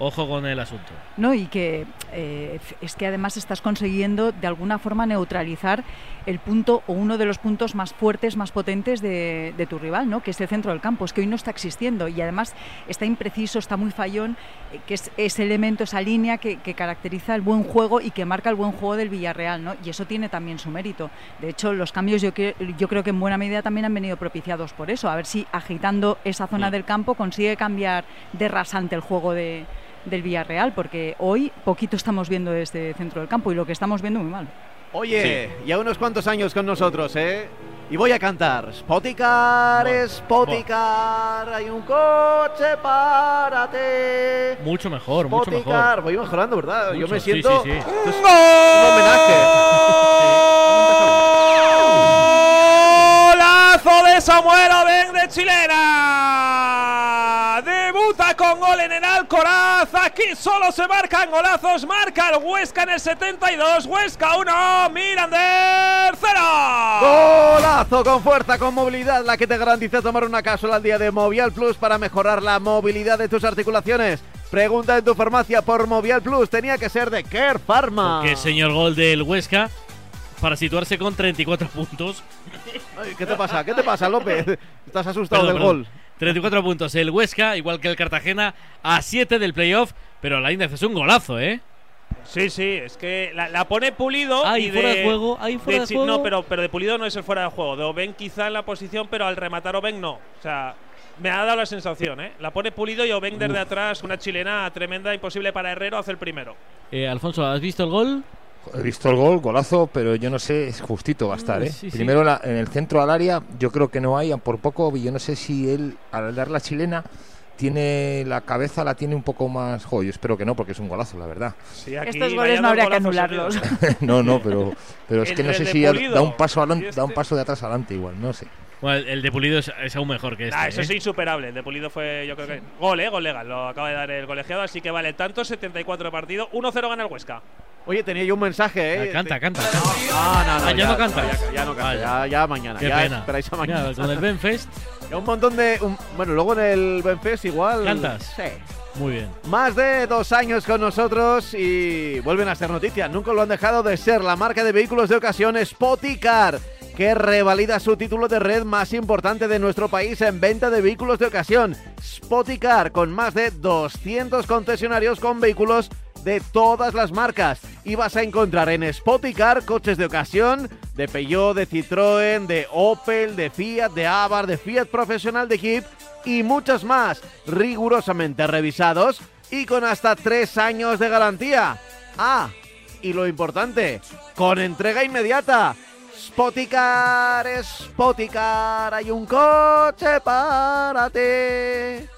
Ojo con el asunto. No, y que eh, es que además estás consiguiendo de alguna forma neutralizar el punto o uno de los puntos más fuertes, más potentes de, tu rival, ¿no? que es el centro del campo. Es que hoy no está existiendo y además está impreciso, está muy fallón, eh, que es ese elemento, esa línea que, caracteriza el buen juego y que marca el buen juego del Villarreal. ¿no? Y eso tiene también su mérito. De hecho, los cambios yo, yo creo que en buena medida también han venido propiciados por eso. A ver si agitando esa zona del campo consigue cambiar de rasante el juego de del Villarreal, porque hoy poquito estamos viendo desde centro del campo y lo que estamos viendo muy mal. Oye, ya unos cuantos años con nosotros, ¿eh? Y voy a cantar. Spoticar, Spoticar, hay un coche, párate. Mucho mejor, mucho mejor. Voy mejorando, ¿verdad? Yo me siento un homenaje. ¡Golazo de Samuel Oben de chilena. Con gol en el Alcoraz. Aquí solo se marcan golazos. Marca el Huesca en el 72. Huesca 1, Mirander 0. Golazo con fuerza, con movilidad, la que te garantiza tomar una cápsula al día de Movial Plus para mejorar la movilidad de tus articulaciones. Pregunta en tu farmacia por Movial Plus. Tenía que ser de Care Pharma. Que señor gol del Huesca para situarse con 34 puntos. Ay, ¿Qué te pasa? ¿Qué te pasa, López? Estás asustado Perdón, del perdón. gol. 34 puntos. El Huesca, igual que el Cartagena, a 7 del playoff. Pero Lainez es un golazo, ¿eh? Sí, sí, es que la, la pone Pulido. Ahí, y fuera de juego, ahí, fuera de juego. No, pero, pero de Pulido no es el fuera de juego. De Oben quizá en la posición, pero al rematar Oben no. O sea, me ha dado la sensación, ¿eh? La pone Pulido y Oben desde atrás, una chilena tremenda, imposible para Herrero, hace el primero. Eh, Alfonso, ¿has visto el gol? He visto el gol, golazo, pero yo no sé, es justito va a estar, ¿eh? Sí, sí. Primero la- en el centro al área, yo creo que no hay, por poco, y yo no sé si él, al dar la chilena, tiene la cabeza, la tiene un poco más. Jo, yo espero que no, porque es un golazo, la verdad. Sí, aquí Estos goles no habría que anularlos. no, no, pero, pero es que no sé si da- Pulido da un paso y da un este. paso de atrás adelante igual, no sé. Bueno, el- de Pulido es, es aún mejor que este. Ah, eso ¿eh? es insuperable. El de Pulido fue, yo creo que. Gol, ¿eh? Gol legal. Lo acaba de dar el colegiado, así que vale tanto. 74 de partido. 1-0 gana el Huesca. Oye, tenía yo un mensaje, ¿eh? Ah, canta, canta. Ah, no, no, Ah, ya no canta. Ya, ya no canta, Vale. ya, ya mañana. Qué ya pena. esperáis a mañana. Con el Benfest un montón de. un- bueno, luego en el Benfest igual. cantas. Sí. Muy bien. Más de dos años con nosotros y vuelven a ser noticias. Nunca lo han dejado de ser la marca de vehículos de ocasión Spoticar, que revalida su título de red más importante de nuestro país en venta de vehículos de ocasión. Spoticar, con más de 200 concesionarios con vehículos de todas las marcas. Y vas a encontrar en Spoticar coches de ocasión de Peugeot, de Citroën, de Opel, de Fiat, de Abarth, de Fiat Profesional, de Jeep y muchos más, rigurosamente revisados y con hasta tres años de garantía. Ah, y lo importante, con entrega inmediata. Spoticar, Spoticar, hay un coche para ti.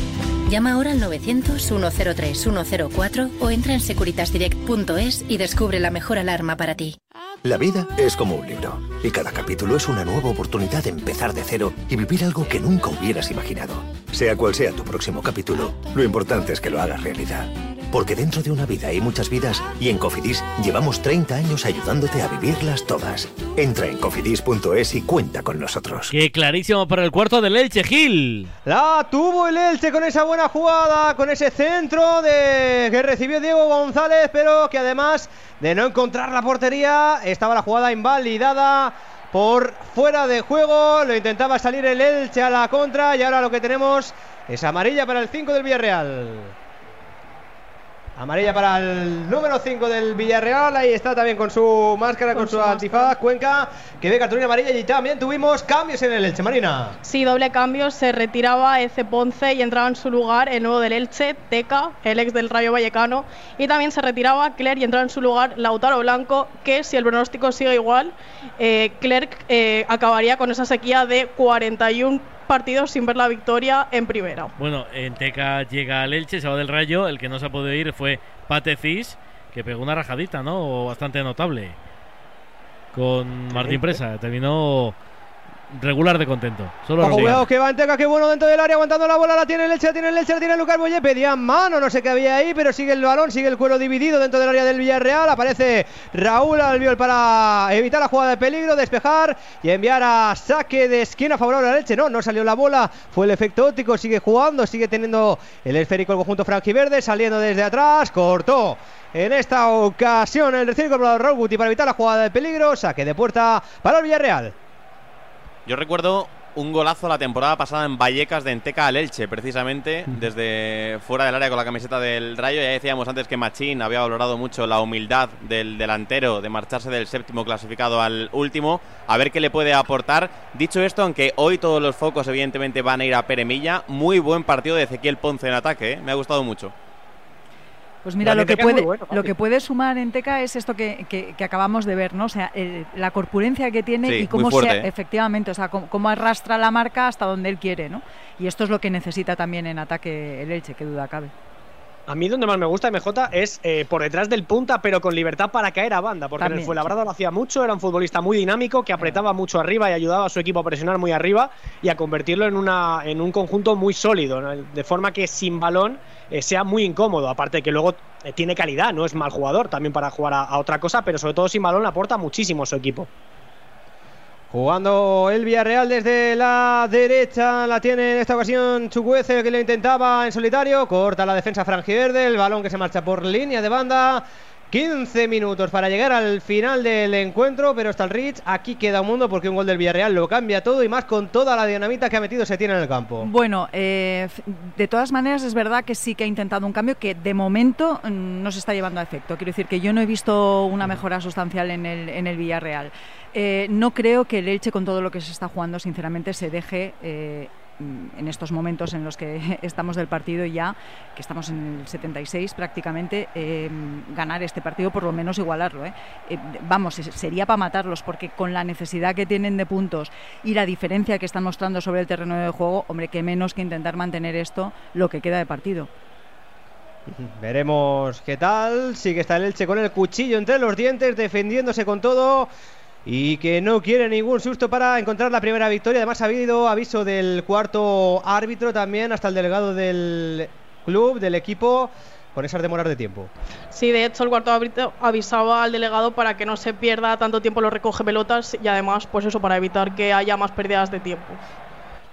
Llama ahora al 900-103-104 o entra en securitasdirect.es y descubre la mejor alarma para ti. La vida es como un libro y cada capítulo es una nueva oportunidad de empezar de cero y vivir algo que nunca hubieras imaginado. Sea cual sea tu próximo capítulo, lo importante es que lo hagas realidad. Porque dentro de una vida hay muchas vidas y en Cofidis llevamos 30 años ayudándote a vivirlas todas. Entra en cofidis.es y cuenta con nosotros. Qué clarísimo para el cuarto del Elche Gil. La tuvo el Elche con esa buena jugada, con ese centro de que recibió Diego González, pero que además de no encontrar la portería, estaba la jugada invalidada por fuera de juego. Lo intentaba salir el Elche a la contra y ahora lo que tenemos es amarilla para el 5 del Villarreal. Amarilla para el número 5 del Villarreal. Ahí está también con su máscara, con, su, antifaz, Cuenca, que ve cartulina amarilla. Y también tuvimos cambios en el Elche Marina. Sí, doble cambio, se retiraba Eze Ponce y entraba en su lugar el nuevo del Elche, Teca, el ex del Rayo Vallecano, y también se retiraba Clerc y entraba en su lugar Lautaro Blanco, que si el pronóstico sigue igual, eh, Clerc eh, acabaría con esa sequía de 41 partidos sin ver la victoria en primera. Bueno, en Teca llega al Elche, se va del Rayo. El que no se ha podido ir fue Pate Cis, que pegó una rajadita, ¿no? Bastante notable. Con Martín Presa. Terminó regular de contento. Solo Ojo, cuidado, que va Anteca, qué bueno dentro del área, aguantando la bola, la tiene el Elche, la tiene el Elche, la tiene Lucas Boye, pedía mano, no sé qué había ahí, pero sigue el balón, sigue el cuero dividido dentro del área del Villarreal, aparece Raúl Albiol para evitar la jugada de peligro, despejar y enviar a saque de esquina favorable al Elche, no, no salió la bola, fue el efecto óptico, sigue jugando, sigue teniendo el esférico el conjunto franquiverde, saliendo desde atrás, cortó en esta ocasión el recién incorporado Raúl Guti para evitar la jugada de peligro, saque de puerta para el Villarreal. Yo recuerdo un golazo la temporada pasada en Vallecas de Enteca al Elche, precisamente desde fuera del área con la camiseta del Rayo. Ya decíamos antes que Machín había valorado mucho la humildad del delantero de marcharse del séptimo clasificado al último. A ver qué le puede aportar. Dicho esto, aunque hoy todos los focos evidentemente van a ir a Peremilla, muy buen partido de Ezequiel Ponce en ataque, ¿eh? me ha gustado mucho. Pues mira, Lo que, puede, bueno, lo que puede sumar en Teca es esto que, que- que acabamos de ver, ¿no? O sea, el- la corpulencia que tiene Sí, y cómo fuerte, se, ¿eh? efectivamente, o sea, cómo, cómo arrastra la marca hasta donde él quiere, ¿no? Y esto es lo que necesita también en ataque el Elche, que duda cabe. A mí donde más me gusta MJ es eh, por detrás del punta, pero con libertad para caer a banda, porque en el Fuenlabrada lo hacía mucho, era un futbolista muy dinámico, que apretaba mucho arriba y ayudaba a su equipo a presionar muy arriba y a convertirlo en, una, en un conjunto muy sólido, ¿no? de forma que sin balón eh, sea muy incómodo, aparte de que luego eh, tiene calidad, no es mal jugador también para jugar a, a otra cosa, pero sobre todo sin balón aporta muchísimo a su equipo. Jugando el Villarreal desde la derecha, la tiene en esta ocasión Chukwueze que lo intentaba en solitario, corta la defensa franjiverde, el balón que se marcha por línea de banda. 15 minutos para llegar al final del encuentro, pero hasta el Rich aquí queda un mundo porque un gol del Villarreal lo cambia todo y más con toda la dinamita que ha metido se tiene en el campo. Bueno, eh, de todas maneras es verdad que sí que ha intentado un cambio que de momento mm, no se está llevando a efecto. Quiero decir que yo no he visto una mejora sustancial en el, en el Villarreal. Eh, no creo que el Elche con todo lo que se está jugando, sinceramente, se deje eh, mm, en estos momentos en los que estamos del partido ya, que estamos en el 76 prácticamente, eh, ganar este partido, por lo menos igualarlo. ¿eh? Vamos, sería para matarlos, porque con la necesidad que tienen de puntos y la diferencia que están mostrando sobre el terreno de juego, hombre, que menos que intentar mantener esto lo que queda de partido. Veremos qué tal. Sí que está el Elche con el cuchillo entre los dientes, defendiéndose con todo. Y que no quiere ningún susto para encontrar la primera victoria. Además, ha habido aviso del cuarto árbitro también, hasta el delegado del club, del equipo, con esas demoras de tiempo. Sí, de hecho el cuarto árbitro avisaba al delegado para que no se pierda tanto tiempo los recoge pelotas y además, pues eso, para evitar que haya más pérdidas de tiempo.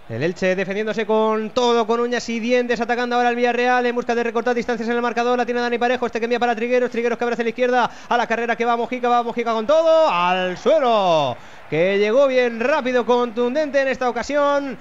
El Elche defendiéndose con todo, con uñas y dientes, atacando ahora al Villarreal en busca de recortar distancias en el marcador. La tiene Dani Parejo, este que envía para Trigueros, Trigueros que abre hacia la izquierda, a la carrera que va Mojica, va Mojica con todo, al suelo. Que llegó bien rápido, contundente en esta ocasión.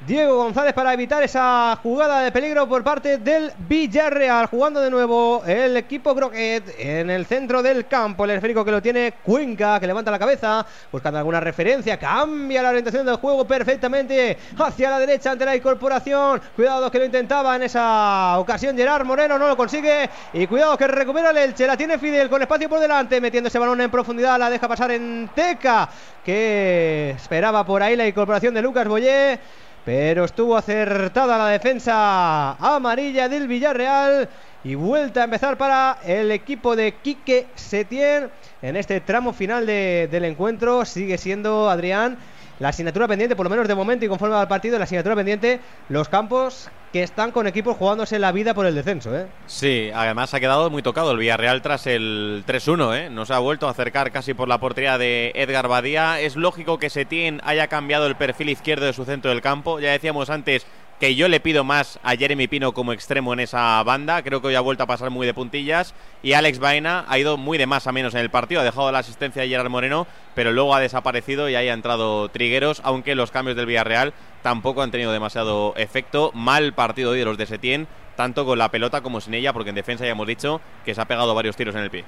Diego González para evitar esa jugada de peligro por parte del Villarreal. Jugando de nuevo el equipo Croquet en el centro del campo. El esférico que lo tiene Cuenca, que levanta la cabeza, buscando alguna referencia. Cambia la orientación del juego perfectamente hacia la derecha ante la incorporación. Cuidado que lo intentaba en esa ocasión Gerard Moreno, no lo consigue. Y cuidado que recupera el Elche. La tiene Fidel con espacio por delante, metiendo ese balón en profundidad. La deja pasar en Teca, que esperaba por ahí la incorporación de Lucas Boyé. Pero estuvo acertada la defensa amarilla del Villarreal. Y vuelta a empezar para el equipo de Quique Setién. En este tramo final de- del encuentro sigue siendo Adrián la asignatura pendiente, por lo menos de momento y conforme al partido, la asignatura pendiente, los campos que están con equipos jugándose la vida por el descenso. ¿eh? Sí, además ha quedado muy tocado el Villarreal tras el 3-1, ¿eh? No se ha vuelto a acercar casi por la portería de Edgar Badía. Es lógico que Setién haya cambiado el perfil izquierdo de su centro del campo. Ya decíamos antes que yo le pido más a Jeremy Pino como extremo en esa banda. Creo que hoy ha vuelto a pasar muy de puntillas. Y Alex Baena ha ido muy de más a menos en el partido. Ha dejado la asistencia de Gerard Moreno, pero luego ha desaparecido y ahí ha entrado Trigueros. Aunque los cambios del Villarreal tampoco han tenido demasiado efecto. Mal partido hoy de los de Setién, tanto con la pelota como sin ella, porque en defensa ya hemos dicho que se ha pegado varios tiros en el pie.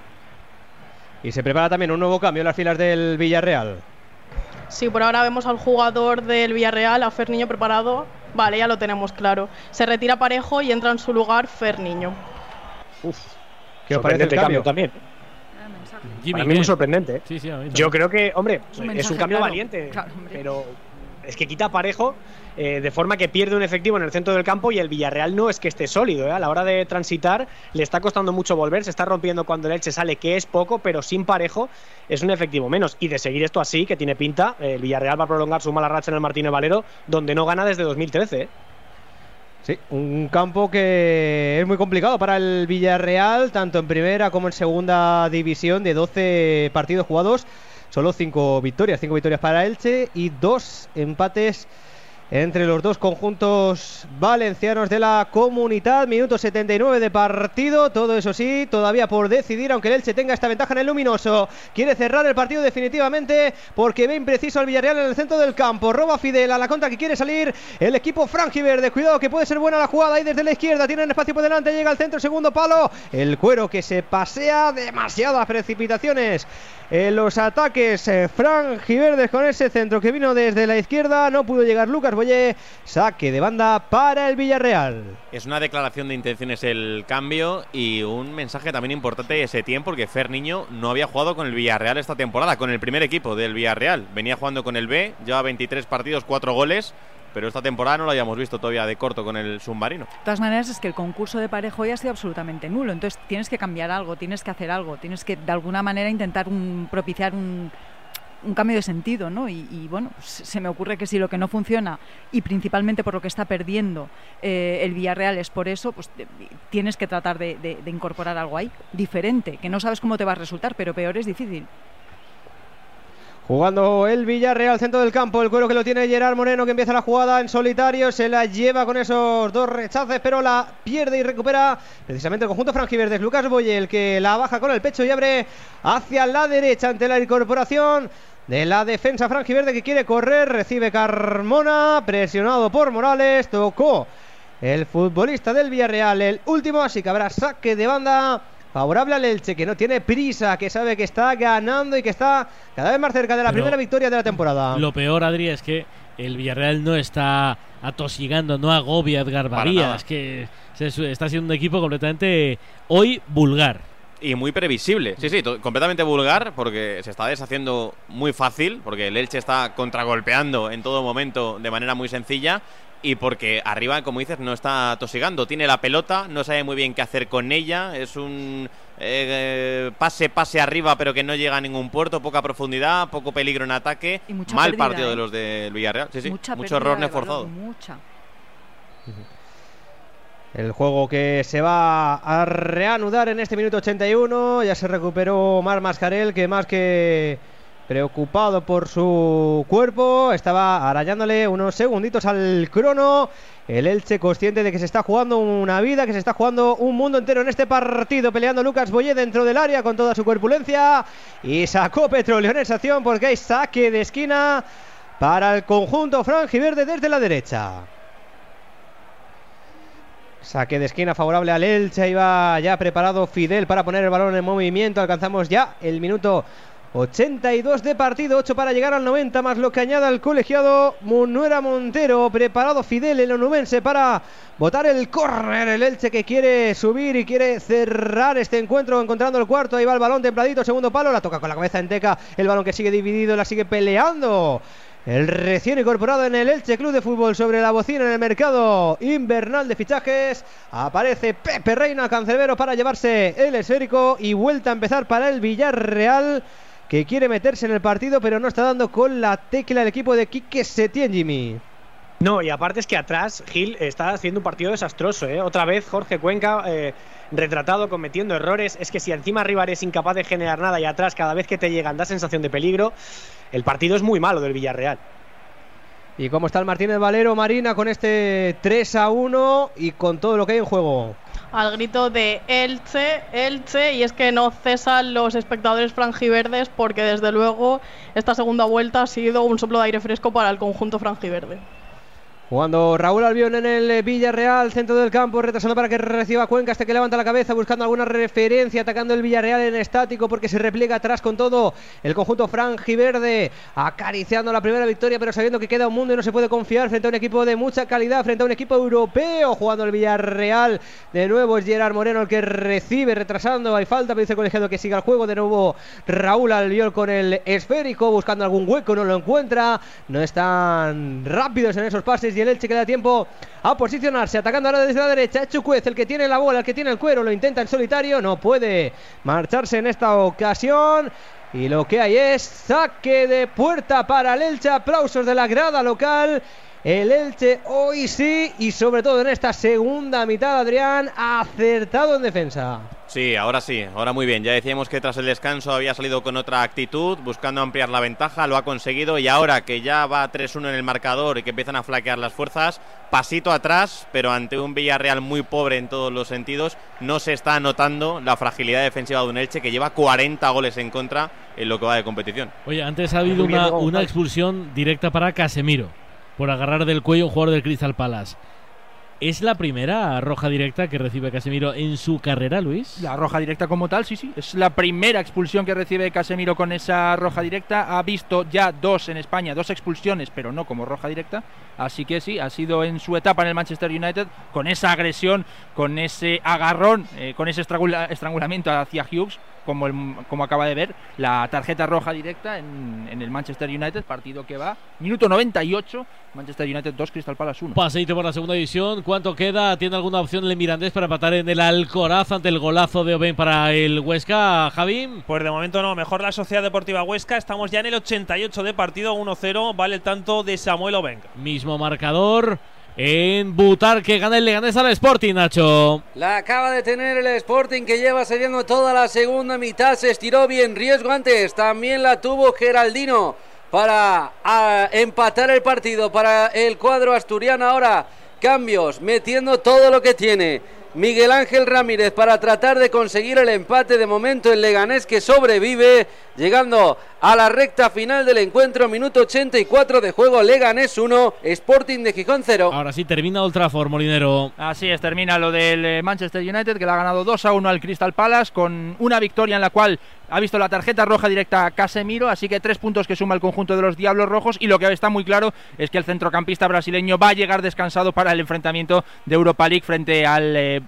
Y se prepara también un nuevo cambio en las filas del Villarreal. Sí, por ahora vemos al jugador del Villarreal, a Fer Niño preparado. Vale, ya lo tenemos claro. Se retira Parejo y entra en su lugar Fer Niño. ¿Qué os parece el Sorprendente cambio? también. Jimmy, Para mí muy ¿qué? sorprendente. Sí, sí, a mí Yo creo que, hombre, Es un es cambio claro. valiente, Claro, hombre. pero es que quita parejo eh, de forma que pierde un efectivo en el centro del campo y el Villarreal no es que esté sólido. ¿eh? A la hora de transitar le está costando mucho volver, se está rompiendo cuando el Elche sale, que es poco, pero sin parejo es un efectivo menos. Y de seguir esto así, que tiene pinta, eh, el Villarreal va a prolongar su mala racha en el Martínez Valero, donde no gana desde 2013. ¿eh? Sí, un campo que es muy complicado para el Villarreal, tanto en primera como en segunda división, de 12 partidos jugados, solo 5 victorias, 5 victorias para Elche y 2 empates entre los dos conjuntos valencianos de la comunidad. Minuto 79 de partido, todo eso sí, todavía por decidir, aunque el Elche tenga esta ventaja en el luminoso. Quiere cerrar el partido definitivamente porque ve impreciso al Villarreal en el centro del campo. Roba Fidel a la contra que quiere salir el equipo franjiverde. Cuidado que puede ser buena la jugada ahí desde la izquierda. Tienen espacio por delante, llega al centro, segundo palo. El cuero que se pasea, demasiadas precipitaciones. En los ataques, eh, franjiverdes con ese centro que vino desde la izquierda, no pudo llegar Lucas Boye. Saque de banda para el Villarreal. Es una declaración de intenciones el cambio y un mensaje también importante de Setién porque Fer Niño no había jugado con el Villarreal esta temporada, con el primer equipo del Villarreal. Venía jugando con el B, lleva 23 partidos, 4 goles pero esta temporada no lo habíamos visto todavía de corto con el submarino. De todas maneras, es que el concurso de parejo ya ha sido absolutamente nulo, entonces tienes que cambiar algo, tienes que hacer algo, tienes que de alguna manera intentar un, propiciar un, un cambio de sentido, ¿no? Y, bueno, se me ocurre que si lo que no funciona y principalmente por lo que está perdiendo eh, el Villarreal es por eso, pues tienes que tratar de, de incorporar algo ahí diferente, que no sabes cómo te va a resultar, pero peor es difícil. Jugando el Villarreal, centro del campo. El cuero que lo tiene Gerard Moreno, que empieza la jugada en solitario. Se la lleva con esos dos rechaces, pero la pierde y recupera precisamente el conjunto franjiverdes. Lucas Boye, el que la baja con el pecho y abre hacia la derecha ante la incorporación de la defensa franjiverde que quiere correr. Recibe Carmona, presionado por Morales. Tocó el futbolista del Villarreal. El último, así que habrá saque de banda favorable al Elche, que no tiene prisa, que sabe que está ganando y que está cada vez más cerca de la primera victoria de la temporada. Lo peor, Adri, es que el Villarreal no está atosigando, no agobia a Edgar Badía. Es que está siendo un equipo completamente hoy vulgar. Y muy previsible. Sí, sí, completamente vulgar porque se está deshaciendo muy fácil, porque el Elche está contragolpeando en todo momento de manera muy sencilla y porque arriba, como dices, no está tosigando. Tiene la pelota, no sabe muy bien qué hacer con ella. Es un eh, pase, pase arriba, pero que no llega a ningún puerto. Poca profundidad, poco peligro en ataque. Mal partido de ¿eh? los del Villarreal. Sí, sí. Mucho error forzado. Mucha. El juego que se va a reanudar en este minuto 81. Ya se recuperó Mar Mascarel, que más que preocupado por su cuerpo, estaba arañándole unos segunditos al crono. El Elche consciente de que se está jugando una vida, que se está jugando un mundo entero en este partido, peleando Lucas Boyé dentro del área con toda su corpulencia. Y sacó Petróleo en acción porque hay saque de esquina para el conjunto franjiverde desde la derecha. Saque de esquina favorable al Elche. Va ya preparado Fidel para poner el balón en movimiento. Alcanzamos ya el minuto 82 de partido, 8 para llegar al 90, más lo que añada el colegiado Munuera Montero. Preparado Fidel, el onubense, para botar el córner. El Elche que quiere subir y quiere cerrar este encuentro, encontrando el cuarto. Ahí va el balón templadito, segundo palo. La toca con la cabeza en teca. El balón que sigue dividido, la sigue peleando. El recién incorporado en el Elche Club de Fútbol sobre la bocina en el mercado invernal de fichajes. Aparece Pepe Reina Cancelbero para llevarse el esférico y vuelta a empezar para el Villarreal que quiere meterse en el partido, pero no está dando con la tecla el equipo de Quique Setién, Jimmy. No, y aparte es que atrás Gil está haciendo un partido desastroso. ¿eh? Otra vez Jorge Cuenca eh, retratado, cometiendo errores. Es que si encima arriba eres incapaz de generar nada y atrás cada vez que te llegan da sensación de peligro, el partido es muy malo del Villarreal. ¿Y cómo está el Martínez Valero Marina con este 3 a 1 y con todo lo que hay en juego? Al grito de Elche, Elche, y es que no cesan los espectadores franjiverdes porque desde luego esta segunda vuelta ha sido un soplo de aire fresco para el conjunto franjiverde. Jugando Raúl Albión en el Villarreal, centro del campo, retrasando para que reciba Cuenca, este que levanta la cabeza buscando alguna referencia, atacando el Villarreal en estático porque se repliega atrás con todo el conjunto franjiverde, acariciando la primera victoria, pero sabiendo que queda un mundo y no se puede confiar frente a un equipo de mucha calidad, frente a un equipo europeo, jugando el Villarreal. De nuevo es Gerard Moreno el que recibe, retrasando, hay falta, pero dice el colegiado que siga el juego. De nuevo Raúl Albión con el esférico, buscando algún hueco, no lo encuentra, no están rápidos en esos pases y el Elche que da tiempo a posicionarse, atacando ahora desde la derecha. Chucuez, el que tiene la bola, el que tiene el cuero, lo intenta en solitario, no puede marcharse en esta ocasión. Y lo que hay es saque de puerta para el Elche, aplausos de la grada local. El Elche hoy sí y sobre todo en esta segunda mitad, Adrián, acertado en defensa. Sí, ahora sí, ahora muy bien. Ya decíamos que tras el descanso había salido con otra actitud, buscando ampliar la ventaja, lo ha conseguido y ahora que ya va 3-1 en el marcador y que empiezan a flaquear las fuerzas, pasito atrás, pero ante un Villarreal muy pobre en todos los sentidos, no se está notando la fragilidad defensiva de un Elche que lleva 40 goles en contra en lo que va de competición. Oye, antes ha habido una, una expulsión directa para Casemiro por agarrar del cuello un jugador del Crystal Palace. ¿Es la primera roja directa que recibe Casemiro en su carrera, Luis? La roja directa como tal, sí, sí. Es la primera expulsión que recibe Casemiro con esa roja directa. Ha visto ya dos en España, dos expulsiones, pero no como roja directa. Así que sí, ha sido en su etapa en el Manchester United con esa agresión, con ese agarrón, eh, con ese estrangulamiento hacia Hughes como, como acaba de ver, la tarjeta roja directa en, el Manchester United, partido que va. Minuto 98, Manchester United 2, Crystal Palace 1. Paseito por la segunda división. ¿Cuánto queda? ¿Tiene alguna opción el Mirandés para empatar en el Alcoraz ante el golazo de Oben para el Huesca, Javín? Pues de momento no, mejor la Sociedad Deportiva Huesca. Estamos ya en el 88 de partido, 1-0. Vale el tanto de Samuel Oben. Mismo marcador en Butar que gana el Leganés al Sporting, Nacho. La acaba de tener el Sporting que lleva cediendo toda la segunda mitad. Se estiró bien riesgo antes. También la tuvo Geraldino para empatar el partido para el cuadro asturiano. Ahora cambios, metiendo todo lo que tiene. Miguel Ángel Ramírez para tratar de conseguir el empate. De momento el Leganés que sobrevive, llegando a la recta final del encuentro, minuto 84 de juego, Leganés 1, Sporting de Gijón 0. Ahora sí termina Old Trafford, Molinero. Así es, termina lo del eh, Manchester United que le ha ganado 2 a 1 al Crystal Palace con una victoria en la cual ha visto la tarjeta roja directa a Casemiro, así que tres puntos que suma el conjunto de los Diablos Rojos. Y lo que está muy claro es que el centrocampista brasileño va a llegar descansado para el enfrentamiento de Europa League frente al eh,